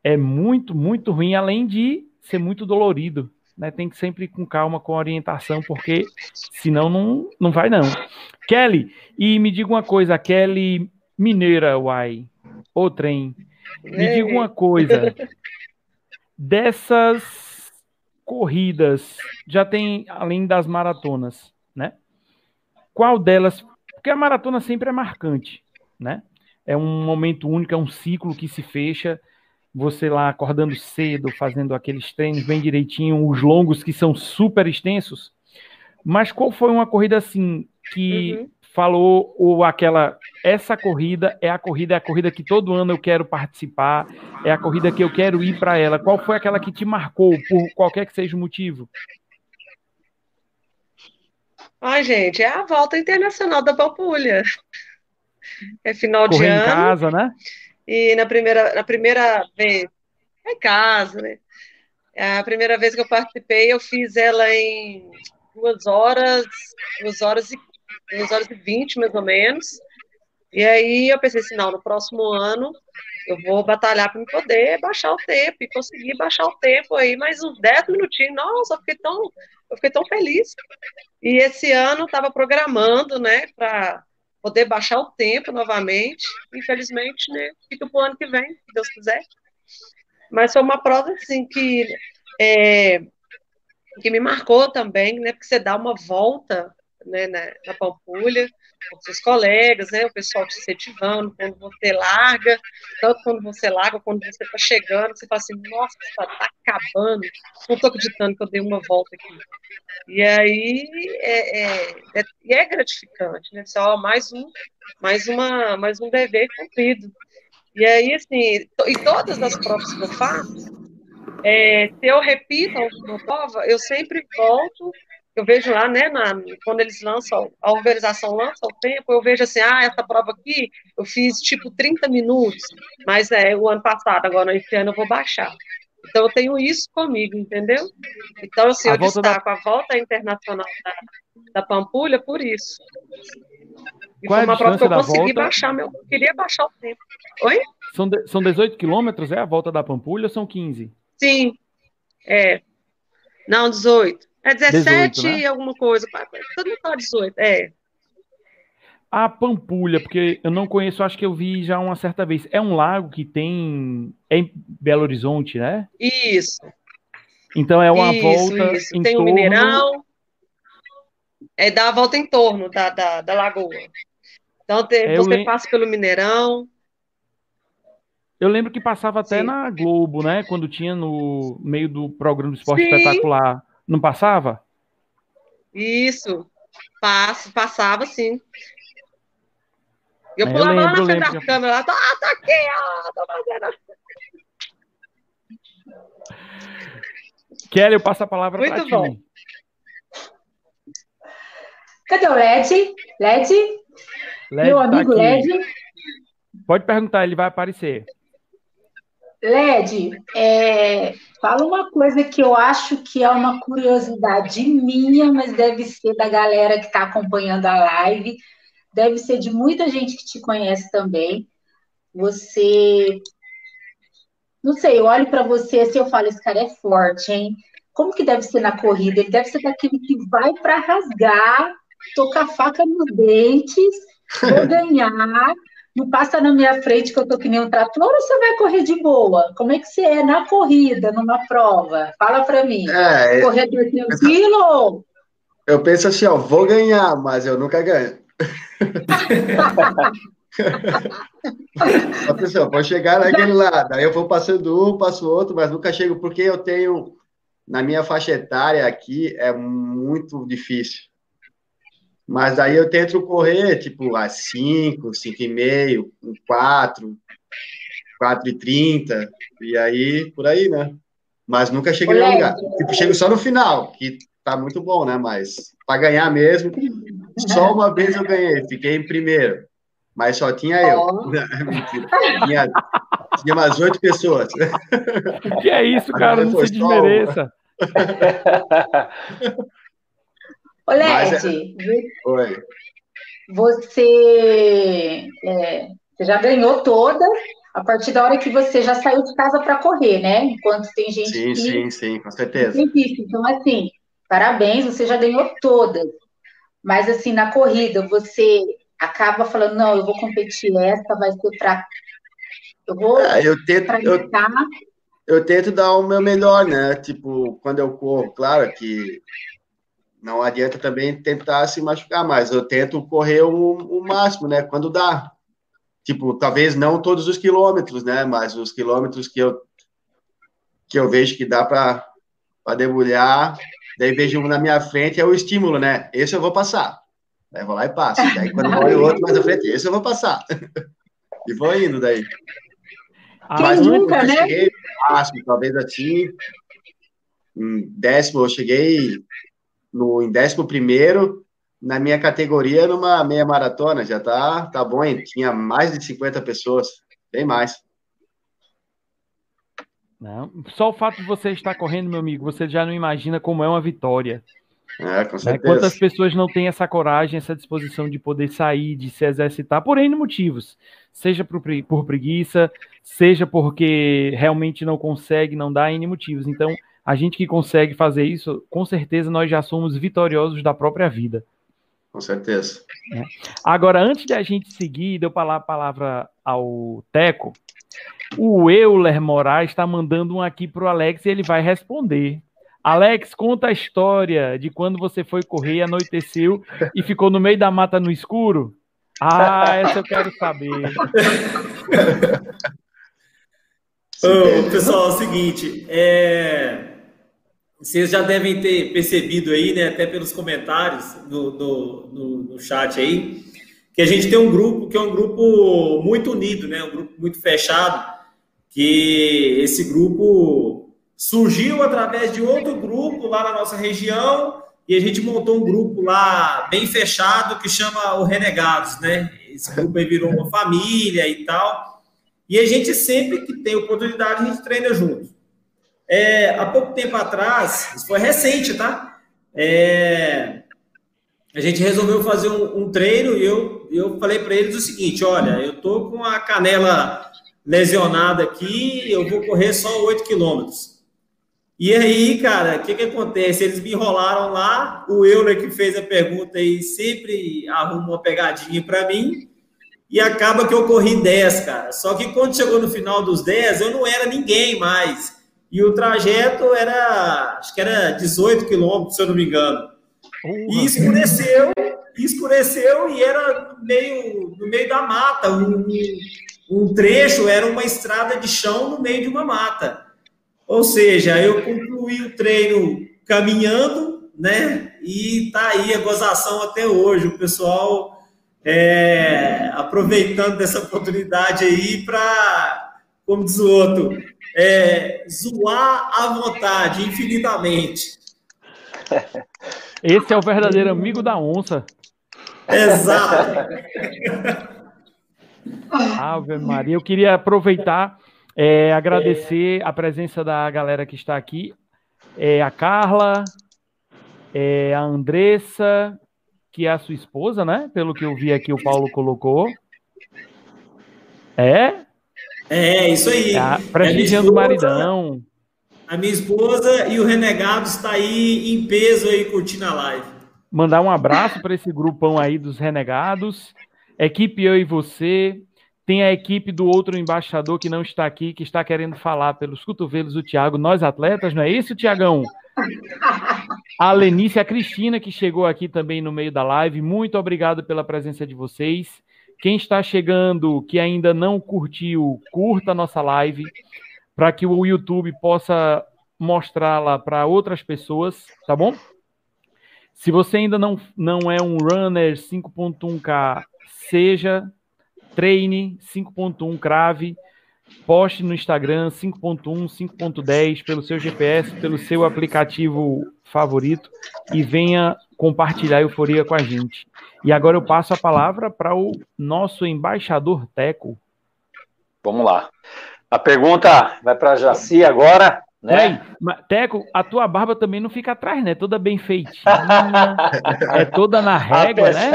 É muito, muito ruim, além de ser muito dolorido. Né? Tem que sempre ir com calma, com orientação, porque senão não, não vai, não. Kelly, e me diga uma coisa, Kelly Mineira, uai, o trem. Me diga uma coisa. Dessas corridas, já tem, além das maratonas, né? Qual delas. Porque a maratona sempre é marcante, né? É um momento único, é um ciclo que se fecha. Você lá acordando cedo, fazendo aqueles treinos bem direitinho, os longos que são super extensos. Mas qual foi uma corrida assim que uhum. falou ou aquela essa corrida é a corrida é a corrida que todo ano eu quero participar, é a corrida que eu quero ir para ela. Qual foi aquela que te marcou por qualquer que seja o motivo? Ai, gente, é a volta internacional da Pampulha. É final Correr de ano. em casa, né? E na primeira, na primeira vez, é em casa, né? A primeira vez que eu participei, eu fiz ela em duas horas, duas horas e duas horas e vinte, mais ou menos. E aí eu pensei assim, não, no próximo ano eu vou batalhar para me poder baixar o tempo e conseguir baixar o tempo aí mais uns 10 minutinhos. Nossa, eu fiquei tão, eu fiquei tão feliz. E esse ano estava programando, né, para poder baixar o tempo novamente. Infelizmente, né, fica para o ano que vem, se Deus quiser. Mas foi uma prova assim que é, que me marcou também, né? Porque você dá uma volta né, na, na Pampulha, com seus colegas, né? O pessoal te incentivando quando você larga, tanto quando você larga, quando você está chegando, você fala assim, nossa, está acabando, não estou acreditando que eu dei uma volta aqui. E aí é, é, é, é gratificante, né? Só mais um, mais uma, mais um dever cumprido. E aí, assim, e todas as provas que eu faço, é, se eu repito uma prova, eu sempre volto. Eu vejo lá, né, na, quando eles lançam, a organização lança o tempo, eu vejo assim, ah, essa prova aqui eu fiz tipo 30 minutos, mas é o ano passado, agora esse ano eu vou baixar. Então eu tenho isso comigo, entendeu? Então, assim, a eu destaco da... a volta internacional da, da Pampulha por isso. E Qual foi uma prova que eu consegui volta? baixar, meu, eu queria baixar o tempo. Oi? São, de, são 18 quilômetros, é a volta da Pampulha ou são 15? Sim, é. Não, 18. É 17 18, né? e alguma coisa. Todo mundo fala 18, é. A Pampulha, porque eu não conheço, acho que eu vi já uma certa vez. É um lago que tem. É em Belo Horizonte, né? Isso. Então é uma isso, volta. Isso. Em tem torno... um Mineirão. É dá a volta em torno da, da, da lagoa. Então te, é, você passa pelo Mineirão. Eu lembro que passava até Sim. na Globo, né? Quando tinha no meio do programa do Esporte Sim. Espetacular. Não passava? Isso. Passo, passava, sim. Eu é, pulava eu lembro, lá na frente da câmera, tá, tá aqui, ó, tô fazendo. Kelly, eu passo a palavra para ti. Bom. Cadê o Led? Led? Led Meu tá amigo aqui. Led? Pode perguntar, ele vai aparecer. Led, é, fala uma coisa que eu acho que é uma curiosidade minha, mas deve ser da galera que está acompanhando a live, deve ser de muita gente que te conhece também. Você. Não sei, eu olho para você assim, eu falo: esse cara é forte, hein? Como que deve ser na corrida? Ele deve ser daquele que vai para rasgar, tocar faca nos dentes, vou ganhar, não passa na minha frente que eu tô que nem um trator ou você vai correr de boa? Como é que você é na corrida, numa prova? Fala para mim. É, Corredor tranquilo? Eu penso assim, ó, vou ganhar, mas eu nunca ganho. (laughs) a pessoa pode chegar naquele lado, aí eu vou passando um, passo outro, mas nunca chego, porque eu tenho, na minha faixa etária aqui, é muito difícil. Mas aí eu tento correr, tipo, a 5, 5,5, 4, 4 e 30, e aí, por aí, né? Mas nunca cheguei no lugar. Tipo, chego só no final, que tá muito bom, né? Mas para ganhar mesmo, só uma vez eu ganhei, fiquei em primeiro. Mas só tinha eu. Oh. (laughs) tinha, tinha umas oito pessoas. Que é isso, cara? Não se desmereça. (laughs) Ô, Led, é... você, é, você já ganhou todas a partir da hora que você já saiu de casa para correr, né? Enquanto tem gente sim, que... Sim, sim, com certeza. Então, assim, parabéns, você já ganhou todas. Mas, assim, na corrida, você acaba falando, não, eu vou competir essa, vai ser para... Eu vou... É, eu tento... Eu, eu tento dar o meu melhor, né? Tipo, quando eu corro, claro que não adianta também tentar se machucar mais. Eu tento correr o, o, máximo, né? Quando dá. Tipo, talvez não todos os quilômetros, né? Mas os quilômetros que eu que eu vejo que dá para debulhar, daí vejo um na minha frente, é o estímulo, né? Esse eu vou passar. Daí vou lá e passo. Daí quando (laughs) morre o outro mais à frente, esse eu vou passar. (laughs) e vou indo daí. Quem Mas nunca, né? Cheguei, máximo, talvez assim, em décimo eu cheguei no, em 11 na minha categoria numa meia maratona, já tá, tá bom, hein? Tinha mais de 50 pessoas, bem mais. Não, só o fato de você estar correndo, meu amigo, você já não imagina como é uma vitória. É, com né? certeza. Quantas pessoas não têm essa coragem, essa disposição de poder sair, de se exercitar, por N motivos. Seja por, por preguiça, seja porque realmente não consegue, não dá N motivos. Então, a gente que consegue fazer isso, com certeza nós já somos vitoriosos da própria vida. Com certeza. É. Agora, antes de a gente seguir, deu a palavra ao Teco, o Euler Moraes está mandando um aqui para o Alex e ele vai responder. Alex, conta a história de quando você foi correr, anoiteceu e ficou no meio da mata no escuro. Ah, essa eu quero saber. (laughs) Ô, pessoal, é o seguinte, é... Vocês já devem ter percebido aí, né, até pelos comentários no, no, no, no, chat aí, que a gente tem um grupo que é um grupo muito unido, né, um grupo muito fechado, que esse grupo surgiu através de outro grupo lá na nossa região e a gente montou um grupo lá bem fechado que chama o Renegados, né? Esse grupo aí virou uma família e tal. E a gente sempre que tem oportunidade a gente treina junto. É, há pouco tempo atrás, isso foi recente, tá? É, a gente resolveu fazer um, um treino e eu, eu falei para eles o seguinte: olha, eu tô com a canela lesionada aqui, eu vou correr só 8 quilômetros. E aí, cara, o que, que acontece? Eles me enrolaram lá, o Euler que fez a pergunta aí sempre arruma uma pegadinha para mim, e acaba que eu corri 10, cara. Só que quando chegou no final dos 10, eu não era ninguém mais. E o trajeto era, acho que era 18 quilômetros, se eu não me engano. E escureceu, escureceu e era meio, no meio da mata. Um, um trecho era uma estrada de chão no meio de uma mata. Ou seja, eu concluí o treino caminhando, né? E tá aí a gozação até hoje. O pessoal é, aproveitando dessa oportunidade aí para, como diz o outro, é, zoar à vontade, infinitamente. (laughs) Esse é o verdadeiro amigo da onça. Exato. (laughs) Ave Maria. Eu queria aproveitar, é, agradecer a presença da galera que está aqui. É, a Carla, é, a Andressa, que é a sua esposa, né? Pelo que eu vi aqui, o Paulo colocou. É? É, isso aí. É, prestigiando o maridão. A minha esposa e o Renegado está aí em peso aí curtindo a live. Mandar um abraço para esse grupão aí dos Renegados. Equipe Eu e Você. Tem a equipe do outro embaixador que não está aqui, que está querendo falar pelos cotovelos do Tiago, nós atletas, não é isso, Tiagão? A Lenice a Cristina, que chegou aqui também no meio da live. Muito obrigado pela presença de vocês. Quem está chegando, que ainda não curtiu, curta a nossa live para que o YouTube possa mostrá-la para outras pessoas, tá bom? Se você ainda não, não é um runner 5.1K, seja, treine 5.1 crave, poste no Instagram 5.1, 5.10 pelo seu GPS, pelo seu aplicativo favorito e venha compartilhar a euforia com a gente. E agora eu passo a palavra para o nosso embaixador Teco. Vamos lá. A pergunta vai para Jaci agora, né? Teco, a tua barba também não fica atrás, né? Toda bem feitinha, é toda na régua, né?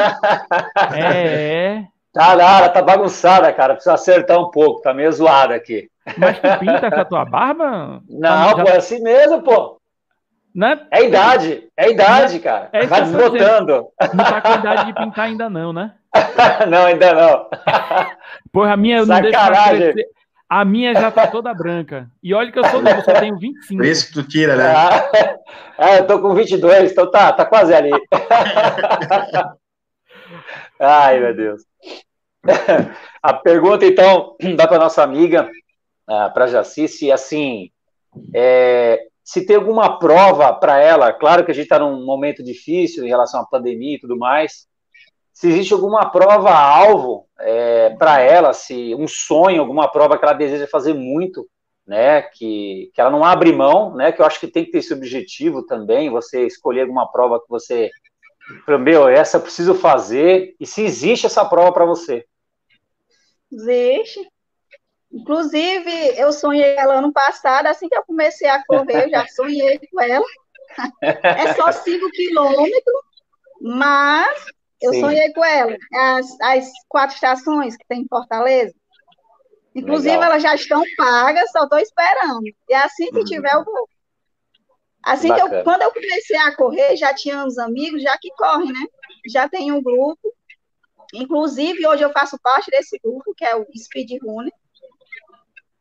É, é. Tá nada, tá bagunçada, cara. Precisa acertar um pouco, tá meio zoada aqui. Mas tu pinta essa tua barba? Não, tá, já... pô, é assim mesmo, pô. Né? É idade, é idade, cara. É Vai desbotando. Não tá com idade de pintar ainda não, né? (laughs) não, ainda não. Porra, a minha não deixa crescer. A minha já tá toda branca. E olha que eu sou novo, só tenho 25. Por isso que tu tira, né? Ah, (laughs) eu tô com 22, então tá, tá quase ali. (laughs) Ai, meu Deus. A pergunta, então, dá para nossa amiga, para Jaci, se assim, é, se tem alguma prova para ela, claro que a gente está num momento difícil em relação à pandemia e tudo mais, se existe alguma prova-alvo é, para ela, se um sonho, alguma prova que ela deseja fazer muito, né, que, que ela não abre mão, né, que eu acho que tem que ter esse objetivo também, você escolher alguma prova que você, meu, essa eu preciso fazer, e se existe essa prova para você. Existe. Inclusive, eu sonhei ela ano passado, assim que eu comecei a correr, eu já (laughs) sonhei com ela. É só 5 quilômetros, mas eu Sim. sonhei com ela. As, as quatro estações que tem em Fortaleza. Inclusive, Legal. elas já estão pagas, só estou esperando. E assim que uhum. tiver, eu vou. Assim Bacana. que eu, quando eu comecei a correr, já tinha uns amigos já que correm, né? Já tem um grupo. Inclusive, hoje eu faço parte desse grupo, que é o Speed Runner.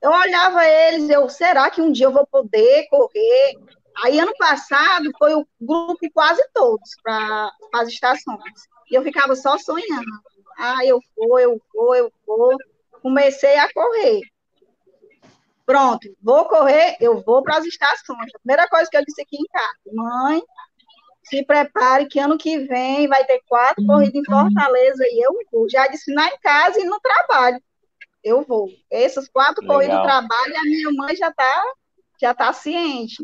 Eu olhava eles, eu, será que um dia eu vou poder correr? Aí, ano passado, foi o grupo quase todos para as estações. E eu ficava só sonhando. Ah, eu vou, eu vou, eu vou. Comecei a correr. Pronto, vou correr, eu vou para as estações. A primeira coisa que eu disse aqui em casa, mãe, se prepare que ano que vem vai ter quatro corridas em Fortaleza e eu vou. Já disse lá em casa e no trabalho eu vou. Essas quatro Legal. corridas do trabalho, a minha mãe já está já tá ciente.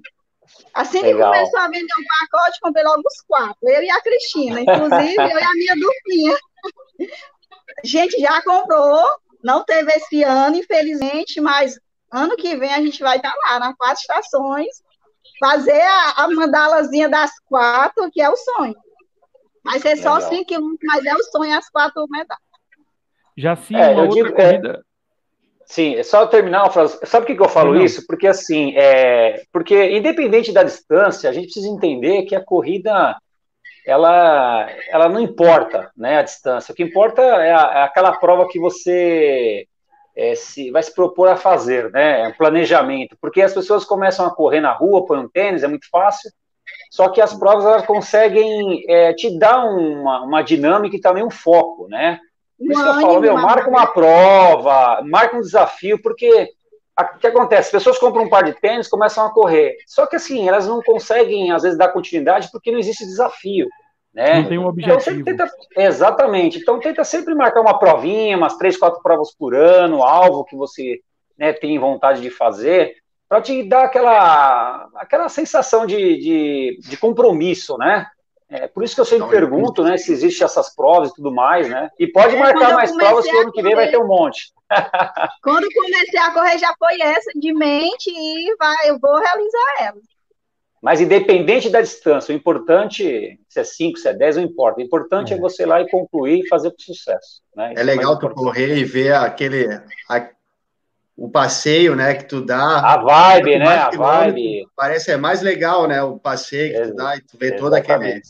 Assim Legal. que começou a vender um pacote, comprei logo os quatro. Eu e a Cristina, inclusive eu e a minha duplinha. A (laughs) gente já comprou, não teve esse ano, infelizmente, mas ano que vem a gente vai estar tá lá, nas quatro estações, fazer a, a mandalazinha das quatro, que é o sonho. Vai ser só cinco quilômetros, mas é o sonho as quatro medalhas. Já sim, é, uma outra digo, é, corrida. É Sim, é só terminar uma frase. Sabe por que, eu falo não. isso? Porque assim, é, porque independente da distância, a gente precisa entender que a corrida ela, ela não importa, né, a distância. O que importa é, a, é aquela prova que você é, se, vai se propor a fazer, né, é um planejamento. Porque as pessoas começam a correr na rua, põem um tênis, é muito fácil. Só que as provas elas conseguem é, te dar uma, uma dinâmica e também um foco, né? Por isso que eu falo, meu, marca uma prova, marca um desafio, porque o que acontece? As pessoas compram um par de tênis, começam a correr. Só que assim, elas não conseguem, às vezes, dar continuidade porque não existe desafio. Né? Não tem um então, objetivo. Então, tenta, exatamente. Então tenta sempre marcar uma provinha, umas três, quatro provas por ano, alvo que você né, tem vontade de fazer, para te dar aquela, aquela sensação de, de, de compromisso, né? É por isso que eu sempre então, pergunto, né, se existem essas provas e tudo mais, né? E pode é, marcar mais provas que ano que vem vai ter um monte. (laughs) quando comecei a correr já foi essa de mente e vai, eu vou realizar ela. Mas independente da distância, o importante, se é 5, se é 10, não importa. O importante é. é você ir lá e concluir e fazer com sucesso. Né? É, é legal tu correr e ver aquele, a, o passeio, né, que tu dá. A vibe, né, a vibe. Parece é mais legal, né, o passeio que tu dá e tu vê todo aquele...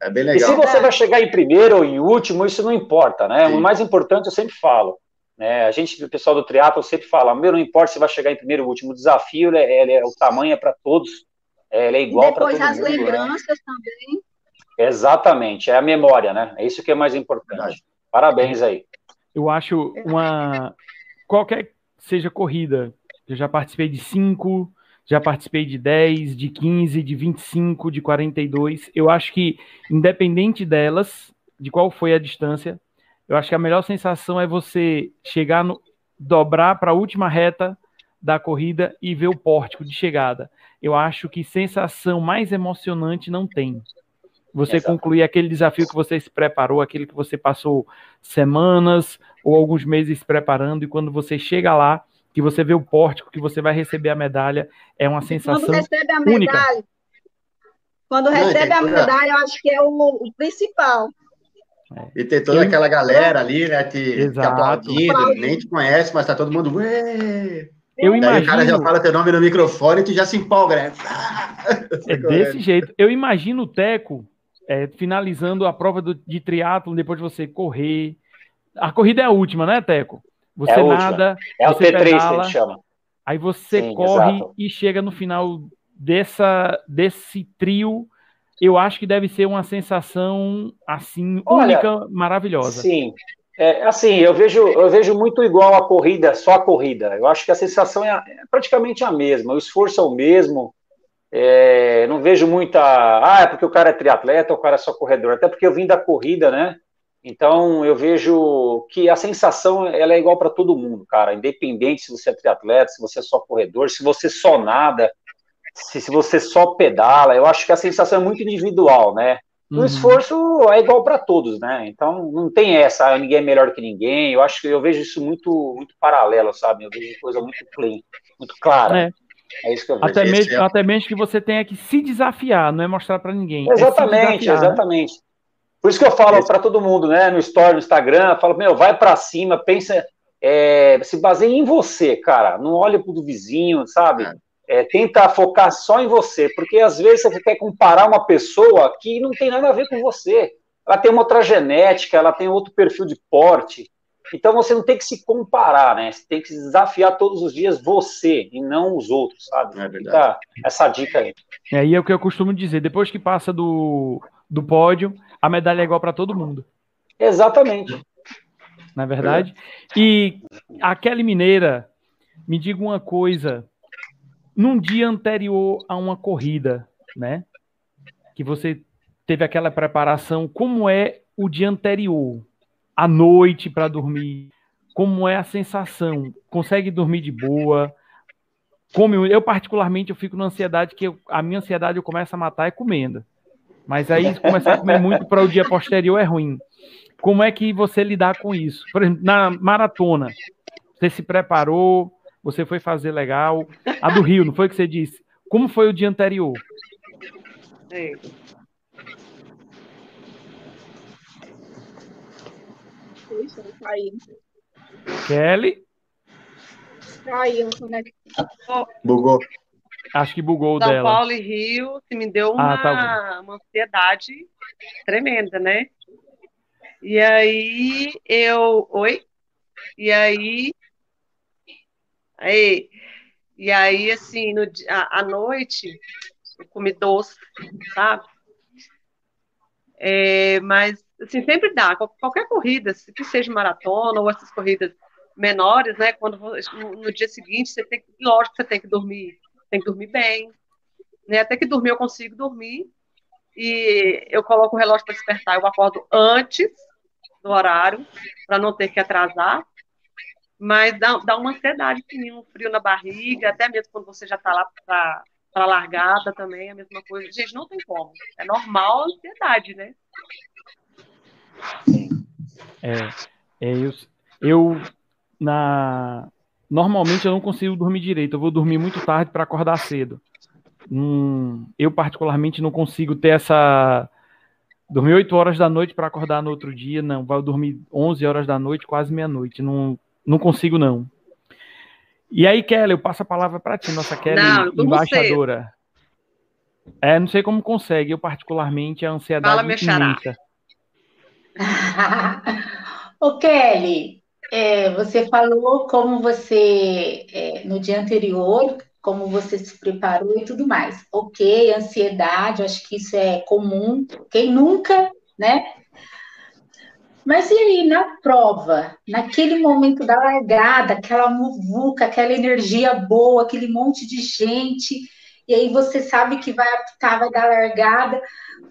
É bem legal. E se você vai chegar em primeiro ou em último, isso não importa, né? Sim. O mais importante eu sempre falo, né? A gente, o pessoal do triatlo sempre fala, meu, não importa se vai chegar em primeiro ou último, o desafio, é, é, é o tamanho é para todos, é, ele é igual para todo mundo. Depois as né? lembranças né? também. Exatamente, é a memória, né? É isso que é mais importante. Verdade. Parabéns aí. Eu acho uma qualquer seja corrida. Eu já participei de 5, já participei de 10, de 15, de 25, de 42. Eu acho que, independente delas, de qual foi a distância, eu acho que a melhor sensação é você chegar no. dobrar para a última reta da corrida e ver o pórtico de chegada. Eu acho que sensação mais emocionante não tem. Você Exato. concluir aquele desafio que você se preparou, aquele que você passou semanas ou alguns meses preparando, e quando você chega lá, que você vê o pórtico, que você vai receber a medalha, é uma sensação quando recebe a única. Medalha, quando recebe a medalha, eu acho que é o, o principal. É. E ter toda eu... aquela galera ali, né, te, te aplaudindo, nem te conhece, mas tá todo mundo. Ué! Eu Daí imagino... o cara já fala teu nome no microfone e tu já se empolga, né? É desse (laughs) jeito. Eu imagino o Teco é, finalizando a prova do, de triatlo depois de você correr. A corrida é a última, né, Teco? Você é nada, é você o T3 pedala, que chama. Aí você Sim, corre exato. e chega no final dessa, desse trio. Eu acho que deve ser uma sensação assim Olha, única, maravilhosa. Sim, é, assim, eu vejo, eu vejo muito igual a corrida, só a corrida. Eu acho que a sensação é, é praticamente a mesma, o esforço é o mesmo. É, não vejo muita. Ah, é porque o cara é triatleta, o cara é só corredor. Até porque eu vim da corrida, né? Então eu vejo que a sensação ela é igual para todo mundo, cara. Independente se você é triatleta, se você é só corredor, se você só nada, se, se você só pedala. Eu acho que a sensação é muito individual, né? O uhum. esforço é igual para todos, né? Então não tem essa, ah, ninguém é melhor que ninguém. Eu acho que eu vejo isso muito, muito paralelo, sabe? Eu vejo coisa muito clean, muito clara. É. É isso que eu vejo. Até mesmo, é... até mesmo que você tenha que se desafiar, não é mostrar para ninguém. É exatamente, é exatamente. Né? Por isso que eu falo para todo mundo, né? No story, no Instagram, eu falo, meu, vai para cima, pensa, é, se baseia em você, cara. Não olha pro do vizinho, sabe? É. é. tenta focar só em você, porque às vezes você quer comparar uma pessoa que não tem nada a ver com você. Ela tem uma outra genética, ela tem outro perfil de porte. Então você não tem que se comparar, né? Você tem que desafiar todos os dias você e não os outros, sabe? É verdade. essa dica aí. É, e é o que eu costumo dizer, depois que passa do, do pódio, a medalha é igual para todo mundo. Exatamente. Na é verdade. E a Kelly Mineira, me diga uma coisa. Num dia anterior a uma corrida, né? Que você teve aquela preparação, como é o dia anterior? À noite para dormir? Como é a sensação? Consegue dormir de boa? Come, eu particularmente eu fico na ansiedade que eu, a minha ansiedade eu começo a matar é comendo. Mas aí começar a comer muito para o dia posterior é ruim. Como é que você lidar com isso? Por exemplo, na maratona, você se preparou, você foi fazer legal. A do Rio, não foi o que você disse? Como foi o dia anterior? Kelly? Caiu a conexão. Bugou. Acho que bugou São dela. São Paulo e Rio se me deu uma, ah, tá uma ansiedade tremenda, né? E aí eu. Oi? E aí. Aí. E aí, assim, no, à noite, eu comi doce, sabe? É, mas assim, sempre dá, qualquer corrida, que seja maratona ou essas corridas menores, né, quando no dia seguinte você tem, lógico que você tem que dormir, tem que dormir bem, né, até que dormir eu consigo dormir, e eu coloco o relógio para despertar, eu acordo antes do horário, para não ter que atrasar, mas dá, dá uma ansiedade, um frio na barriga, até mesmo quando você já está lá para largada também é a mesma coisa. Gente, não tem como. É normal a ansiedade, né? É, é eu, eu na normalmente eu não consigo dormir direito. Eu vou dormir muito tarde para acordar cedo. Hum, eu particularmente não consigo ter essa dormir 8 horas da noite para acordar no outro dia, não. Vai dormir 11 horas da noite, quase meia-noite. Não, não consigo não. E aí, Kelly, eu passo a palavra para ti, nossa Kelly, não, embaixadora. É, não sei como consegue, eu particularmente a ansiedade Fala, imensa. (laughs) Ô, Kelly, é, você falou como você, é, no dia anterior, como você se preparou e tudo mais. Ok, ansiedade, acho que isso é comum. Quem nunca, né? Mas e aí, na prova, naquele momento da largada, aquela muvuca, aquela energia boa, aquele monte de gente, e aí você sabe que vai apitar, vai dar largada.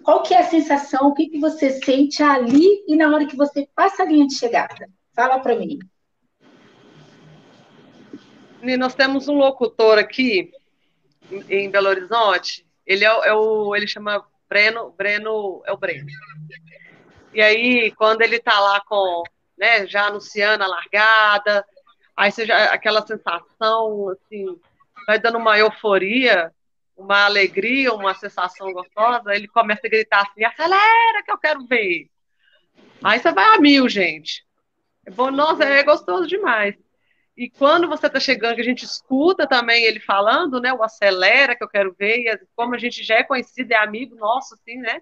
Qual que é a sensação? O que, que você sente ali e na hora que você passa a linha de chegada? Fala para mim. Nós temos um locutor aqui em Belo Horizonte. Ele é, é o, ele chama Breno, Breno é o Breno. E aí, quando ele está lá com, né, já anunciando a largada, aí já, aquela sensação, assim, vai dando uma euforia, uma alegria, uma sensação gostosa, ele começa a gritar assim, acelera que eu quero ver. Aí você vai a mil, gente. É bom, nossa, é gostoso demais. E quando você está chegando, que a gente escuta também ele falando, né, o acelera que eu quero ver, e como a gente já é conhecido, é amigo nosso, assim, né,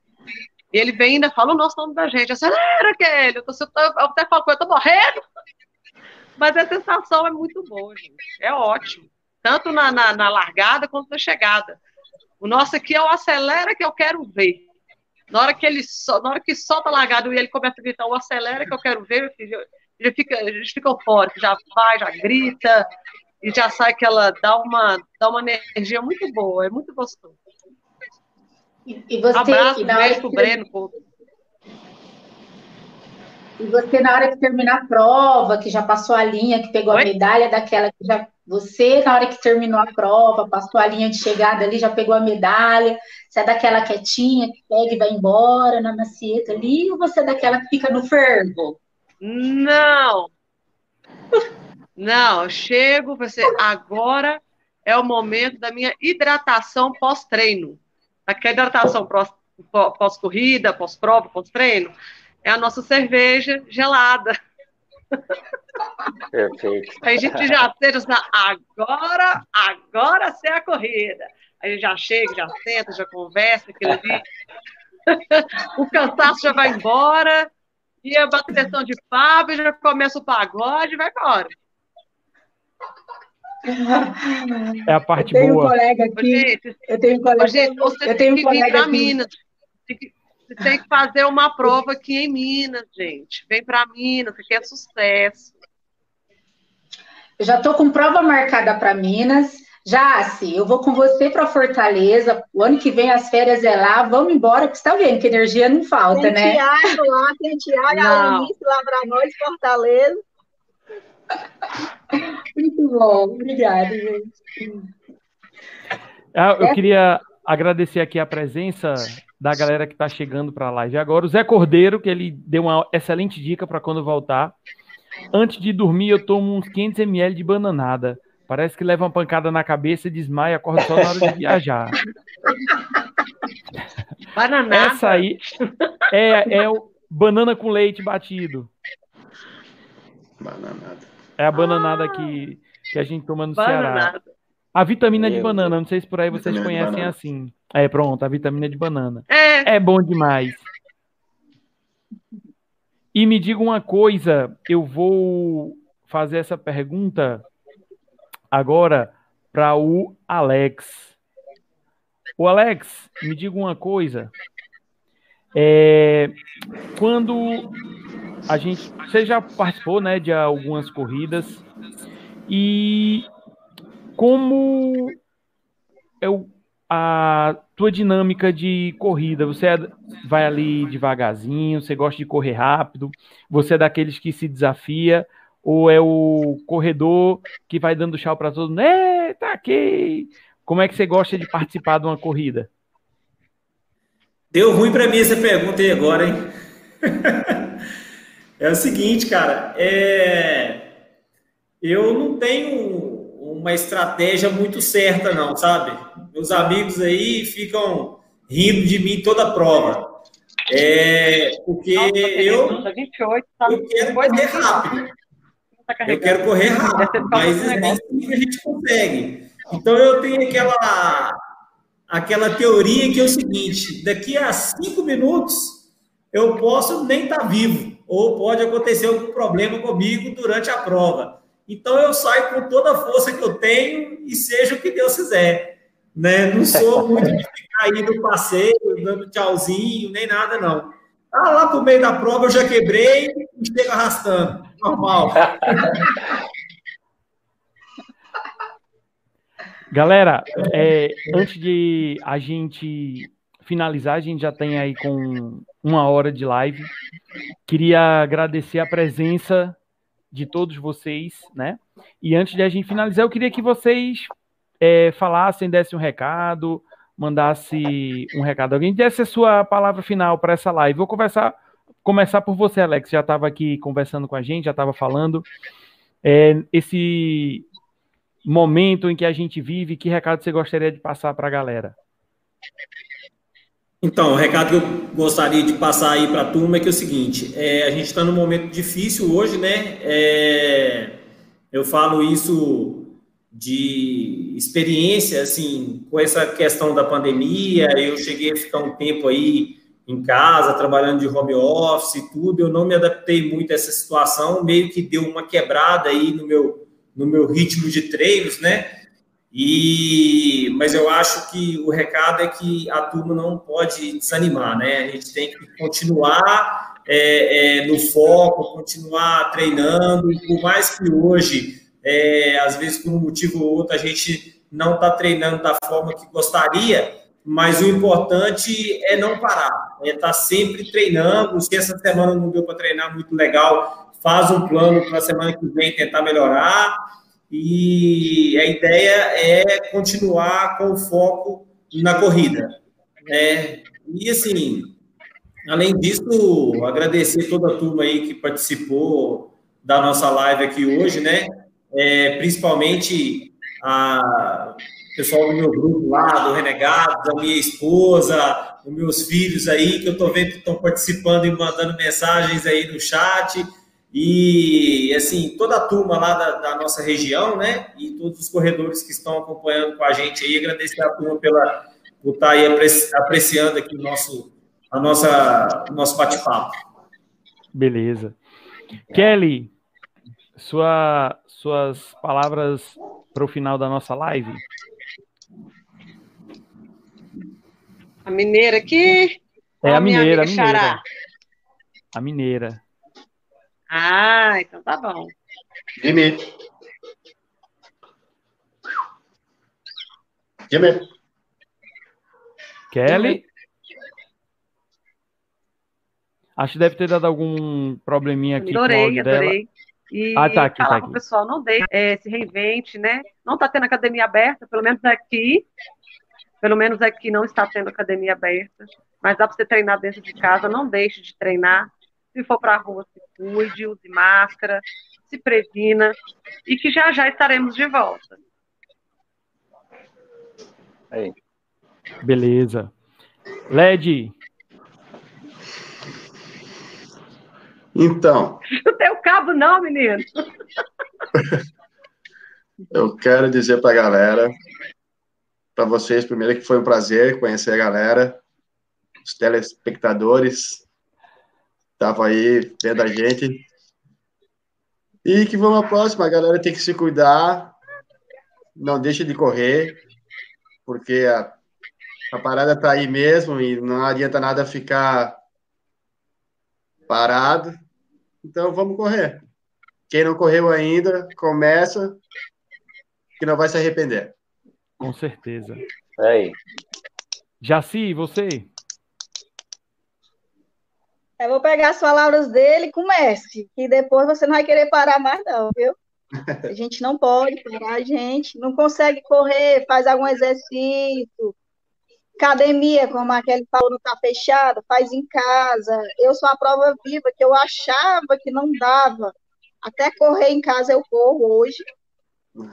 e ele vem e ainda fala o nosso nome da gente. Acelera, Kelly. Eu, tô, eu até falo eu tô morrendo. Mas a sensação é muito boa, gente. É ótimo. Tanto na, na, na largada quanto na chegada. O nosso aqui é o acelera que eu quero ver. Na hora que ele na hora que solta a largada e ele começa a gritar o acelera que eu quero ver, filho, ele fica, fora, já vai, já grita, e já sai que ela dá uma, dá uma energia muito boa, é muito gostoso. E, você, Abraço, e hora que... Breno, pô. E você, na hora que terminar a prova, que já passou a linha, que pegou Oi? a medalha daquela que já. Você, na hora que terminou a prova, passou a linha de chegada ali, já pegou a medalha. Você é daquela quietinha que pega e vai embora na macieta ali, ou você é daquela que fica no fervo? Não! Não, eu chego, você agora é o momento da minha hidratação pós-treino aquela hidratação pós-corrida, pós-prova, pós-treino, é a nossa cerveja gelada. Perfeito. Aí a gente já seja agora, agora é a corrida. Aí a gente já chega, já senta, já conversa, aquilo ali. o cansaço já vai embora, e a bateção de papo, já começa o pagode e vai embora. É a parte eu tenho boa. Um colega aqui, gente, eu tenho um colega, gente, você eu tenho tem um que vir para Minas. Você tem que fazer uma prova aqui em Minas, gente. Vem para Minas, que é sucesso. Eu já estou com prova marcada para Minas. Já, assim, eu vou com você para Fortaleza. O ano que vem as férias é lá. Vamos embora, porque você está vendo que energia não falta, tem né? Tiago lá, tem Tiago, lá para nós, Fortaleza. Muito bom, obrigada, gente. Ah, eu queria agradecer aqui a presença da galera que está chegando para a live agora. O Zé Cordeiro, que ele deu uma excelente dica para quando voltar. Antes de dormir, eu tomo uns 500 ml de bananada. Parece que leva uma pancada na cabeça e desmaia, acorda só na hora de viajar. Bananada? Essa aí é, é o banana com leite batido. Bananada. É a bananada ah, que, que a gente toma no bananada. Ceará. A vitamina de banana, não sei se por aí vocês conhecem assim. É, pronto, a vitamina de banana. É. é bom demais. E me diga uma coisa, eu vou fazer essa pergunta agora para o Alex. O Alex, me diga uma coisa. É, quando a gente, você já participou, né, de algumas corridas e como é o, a tua dinâmica de corrida? Você é, vai ali devagarzinho, você gosta de correr rápido, você é daqueles que se desafia ou é o corredor que vai dando tchau para todo mundo? É, tá aqui. como é que você gosta de participar de uma corrida? Deu ruim para mim essa pergunta aí agora, hein? (laughs) é o seguinte, cara, é... eu não tenho uma estratégia muito certa, não, sabe? Meus amigos aí ficam rindo de mim toda a prova. É, porque Nossa, eu, 28, tá? eu quero correr rápido. Tá eu quero correr rápido, mas nem sempre a gente consegue. Então eu tenho aquela, aquela teoria que é o seguinte: daqui a cinco minutos eu posso nem estar tá vivo, ou pode acontecer algum problema comigo durante a prova. Então eu saio com toda a força que eu tenho e seja o que Deus quiser. Né? Não sou (laughs) muito de ficar aí no passeio, dando tchauzinho, nem nada, não. Ah, lá pro meio da prova eu já quebrei e chego arrastando. Normal. (laughs) Galera, é, antes de a gente finalizar, a gente já tem aí com uma hora de live. Queria agradecer a presença de todos vocês, né? E antes de a gente finalizar, eu queria que vocês é, falassem, dessem um recado, mandasse um recado. Alguém desse a sua palavra final para essa live. Vou conversar, começar por você, Alex. Já estava aqui conversando com a gente, já estava falando. É, esse momento em que a gente vive, que recado você gostaria de passar para a galera? Então, o recado que eu gostaria de passar aí para a turma é que é o seguinte: é, a gente está num momento difícil hoje, né? É, eu falo isso de experiência, assim, com essa questão da pandemia. Eu cheguei a ficar um tempo aí em casa, trabalhando de home office e tudo. Eu não me adaptei muito a essa situação, meio que deu uma quebrada aí no meu, no meu ritmo de treinos, né? E, mas eu acho que o recado é que a turma não pode desanimar, né? A gente tem que continuar é, é, no foco, continuar treinando, por mais que hoje, é, às vezes por um motivo ou outro, a gente não está treinando da forma que gostaria, mas o importante é não parar, é estar tá sempre treinando. Se essa semana não deu para treinar muito legal, faz um plano para a semana que vem tentar melhorar e a ideia é continuar com o foco na corrida. Né? E assim, além disso, agradecer toda a turma aí que participou da nossa live aqui hoje, né? É, principalmente a pessoal do meu grupo lá, do Renegado, da minha esposa, dos meus filhos aí, que eu estou vendo que estão participando e mandando mensagens aí no chat. E, assim, toda a turma lá da, da, nossa região, né? E todos os corredores que estão acompanhando com a gente aí, agradecer a turma pela, por estar tá aí apreciando aqui o nosso, a nossa, o nosso bate-papo. Beleza. Kelly, sua, suas palavras para o final da nossa live. A mineira aqui? É a mineira, a mineira. A mineira. Ah, então tá bom. Jimmy. Jimmy. Kelly. Acho que deve ter dado algum probleminha aqui adorei, com o áudio adorei. dela. E ah, tá aqui, falar tá aqui. pessoal, não deixe, é, se reinvente, né? Não está tendo academia aberta, pelo menos aqui. Pelo menos aqui não está tendo academia aberta. Mas dá para você treinar dentro de casa, não deixe de treinar. Se for para a rua, se cuide, use máscara, se previna e que já já estaremos de volta. Aí. Beleza. LED. Então. Não tem o cabo, não, menino. (laughs) Eu quero dizer para a galera, para vocês, primeiro, que foi um prazer conhecer a galera, os telespectadores, estavam aí vendo a gente. E que vamos à próxima, a galera tem que se cuidar, não deixe de correr, porque a, a parada tá aí mesmo e não adianta nada ficar parado. Então vamos correr. Quem não correu ainda, começa, que não vai se arrepender. Com certeza. É aí. Jaci, você? Eu vou pegar as palavras dele e comece, que depois você não vai querer parar mais, não, viu? A (laughs) gente não pode parar, a gente não consegue correr, faz algum exercício. Academia, como aquele falou, não está fechada, faz em casa. Eu sou a prova viva que eu achava que não dava. Até correr em casa eu corro hoje.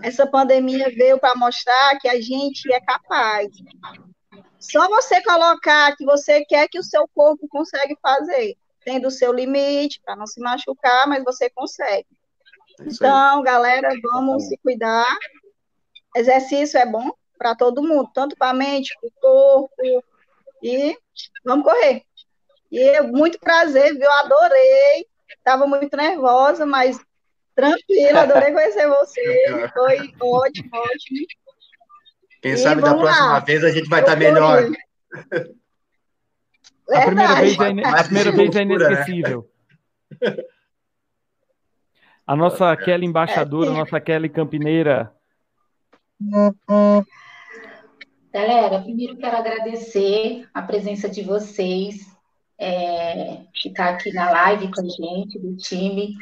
Essa pandemia veio para mostrar que a gente é capaz. Só você colocar que você quer que o seu corpo consegue fazer, tendo o seu limite para não se machucar, mas você consegue. É então, galera, vamos tá se cuidar. Exercício é bom para todo mundo, tanto para a mente, para o corpo. E vamos correr. E muito prazer, viu? Adorei. Estava muito nervosa, mas tranquila, adorei conhecer você. (laughs) Foi ótimo, ótimo. Quem e sabe da próxima lá. vez a gente vai estar tá melhor. A primeira vez é, a primeira vez é né? inesquecível. Né? A nossa Kelly embaixadora, a nossa Kelly campineira. Galera, primeiro quero agradecer a presença de vocês, é, que está aqui na live com a gente, do time,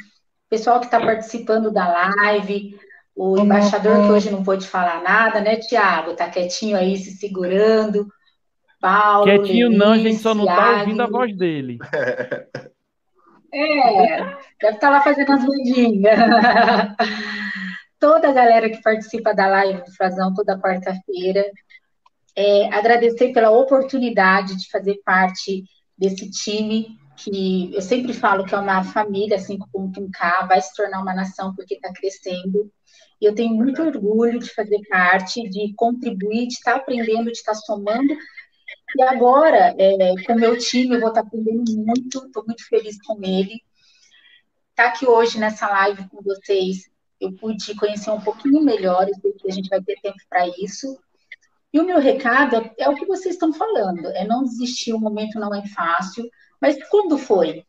pessoal que está participando da live, o embaixador que hoje não pôde falar nada, né, Tiago? Está quietinho aí, se segurando. Paulo. Quietinho Lenis, não, a gente só não está ouvindo a voz dele. (laughs) É, deve estar tá lá fazendo as bandinhas. (laughs) Toda a galera que participa da live do Frazão toda quarta-feira. É, agradecer pela oportunidade de fazer parte desse time, que eu sempre falo que é uma família, assim como o Tunká, vai se tornar uma nação porque está crescendo. E eu tenho muito orgulho de fazer parte, de contribuir, de estar tá aprendendo, de estar tá somando e agora, é, com o meu time, eu vou estar aprendendo muito, estou muito feliz com ele. Estar tá aqui hoje nessa live com vocês, eu pude conhecer um pouquinho melhor, eu sei que a gente vai ter tempo para isso. E o meu recado é o que vocês estão falando, é não desistir, o momento não é fácil, mas quando foi?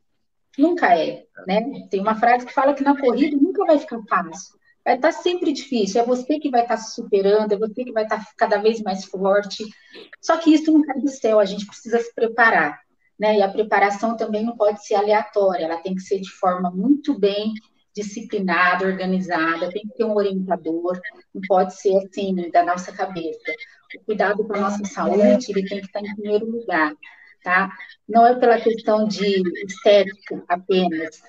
Nunca é, né? Tem uma frase que fala que na corrida nunca vai ficar fácil vai estar tá sempre difícil, é você que vai estar tá se superando, é você que vai estar tá cada vez mais forte. Só que isso não cai do céu, a gente precisa se preparar, né? E a preparação também não pode ser aleatória, ela tem que ser de forma muito bem disciplinada, organizada, tem que ter um orientador, não pode ser assim da nossa cabeça. O cuidado com a nossa saúde, ele tem que estar em primeiro lugar, tá? Não é pela questão de estético apenas,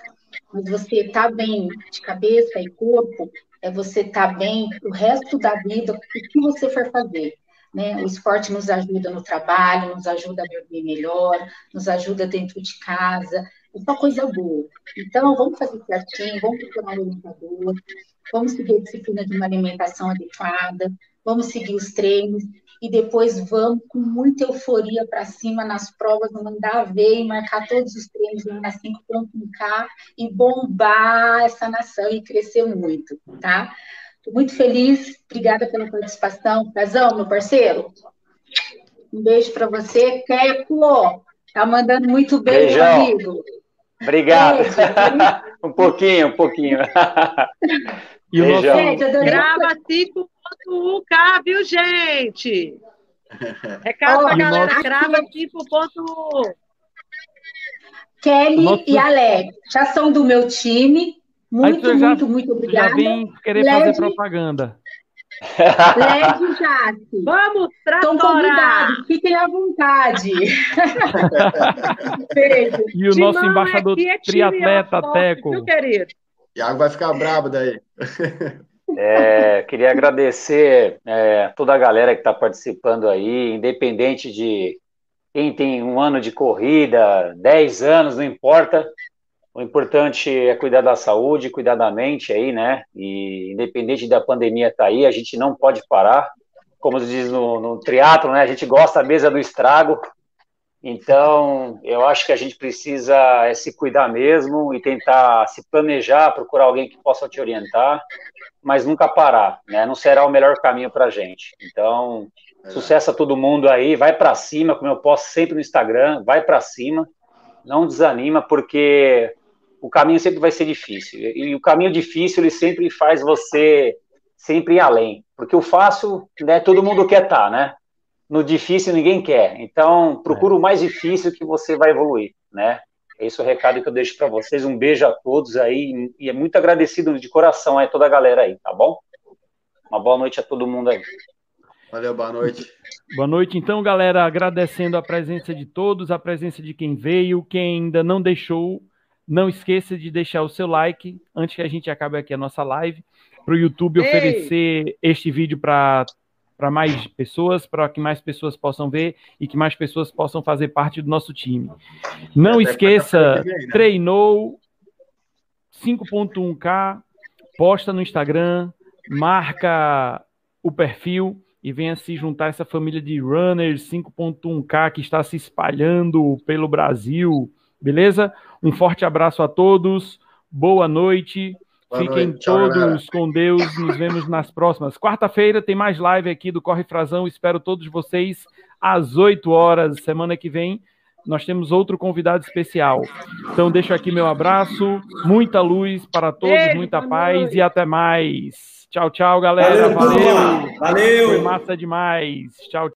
mas você está bem de cabeça e corpo, é você estar tá bem o resto da vida, o que você for fazer. Né? O esporte nos ajuda no trabalho, nos ajuda a dormir melhor, nos ajuda dentro de casa, é só coisa boa. Então, vamos fazer certinho, vamos procurar um orientador, vamos seguir a disciplina de uma alimentação adequada, vamos seguir os treinos e depois vamos com muita euforia para cima nas provas, mandar ver e marcar todos os treinos lá na 5.1K e bombar essa nação e crescer muito, tá? Estou muito feliz, obrigada pela participação. Pezão, meu parceiro, um beijo para você. Keco, tá mandando muito bem, Beijão. meu amigo. Obrigado. (laughs) um pouquinho, um pouquinho. E o nosso... Gente, Grava 5.1K, viu, gente? Recado oh, pra galera, nosso... grava 5.1. Kelly nosso... e Alex, já são do meu time. Muito, já, muito, muito obrigada. Já vem querer Led... fazer propaganda. Led Jace. Vamos Estão convidados, fiquem à vontade. (laughs) e o Timão nosso embaixador é triatleta, Teco. Meu querido. Iago vai ficar bravo daí. (laughs) É, queria agradecer é, toda a galera que está participando aí, independente de quem tem um ano de corrida, 10 anos, não importa. O importante é cuidar da saúde, cuidar da mente aí, né? E independente da pandemia tá aí, a gente não pode parar. Como diz no, no triatlo, né? A gente gosta mesmo do estrago, então, eu acho que a gente precisa é, se cuidar mesmo e tentar se planejar, procurar alguém que possa te orientar, mas nunca parar, né? Não será o melhor caminho para a gente. Então, é. sucesso a todo mundo aí, vai para cima, como eu posto sempre no Instagram, vai para cima, não desanima, porque o caminho sempre vai ser difícil. E o caminho difícil, ele sempre faz você sempre ir além, porque o fácil, né, todo mundo quer estar, tá, né? no difícil ninguém quer. Então, procura é. o mais difícil que você vai evoluir, né? Esse é o recado que eu deixo para vocês. Um beijo a todos aí e é muito agradecido de coração a toda a galera aí, tá bom? Uma boa noite a todo mundo aí. Valeu, boa noite. Boa noite, então, galera. Agradecendo a presença de todos, a presença de quem veio, quem ainda não deixou. Não esqueça de deixar o seu like antes que a gente acabe aqui a nossa live, para o YouTube Ei. oferecer este vídeo para para mais pessoas, para que mais pessoas possam ver e que mais pessoas possam fazer parte do nosso time. Não esqueça, né? treinou 5.1K, posta no Instagram, marca o perfil e venha se juntar a essa família de runners 5.1K que está se espalhando pelo Brasil, beleza? Um forte abraço a todos, boa noite. Boa Fiquem noite. todos Tchau, com Deus. Nos vemos nas próximas. Quarta-feira tem mais live aqui do Corre Frazão. Espero todos vocês às 8 horas. Semana que vem nós temos outro convidado especial. Então deixo aqui meu abraço, muita luz para todos, Ei, muita paz noite. e até mais. Tchau, tchau, galera. Valeu. Valeu. Valeu. Foi massa demais. Tchau.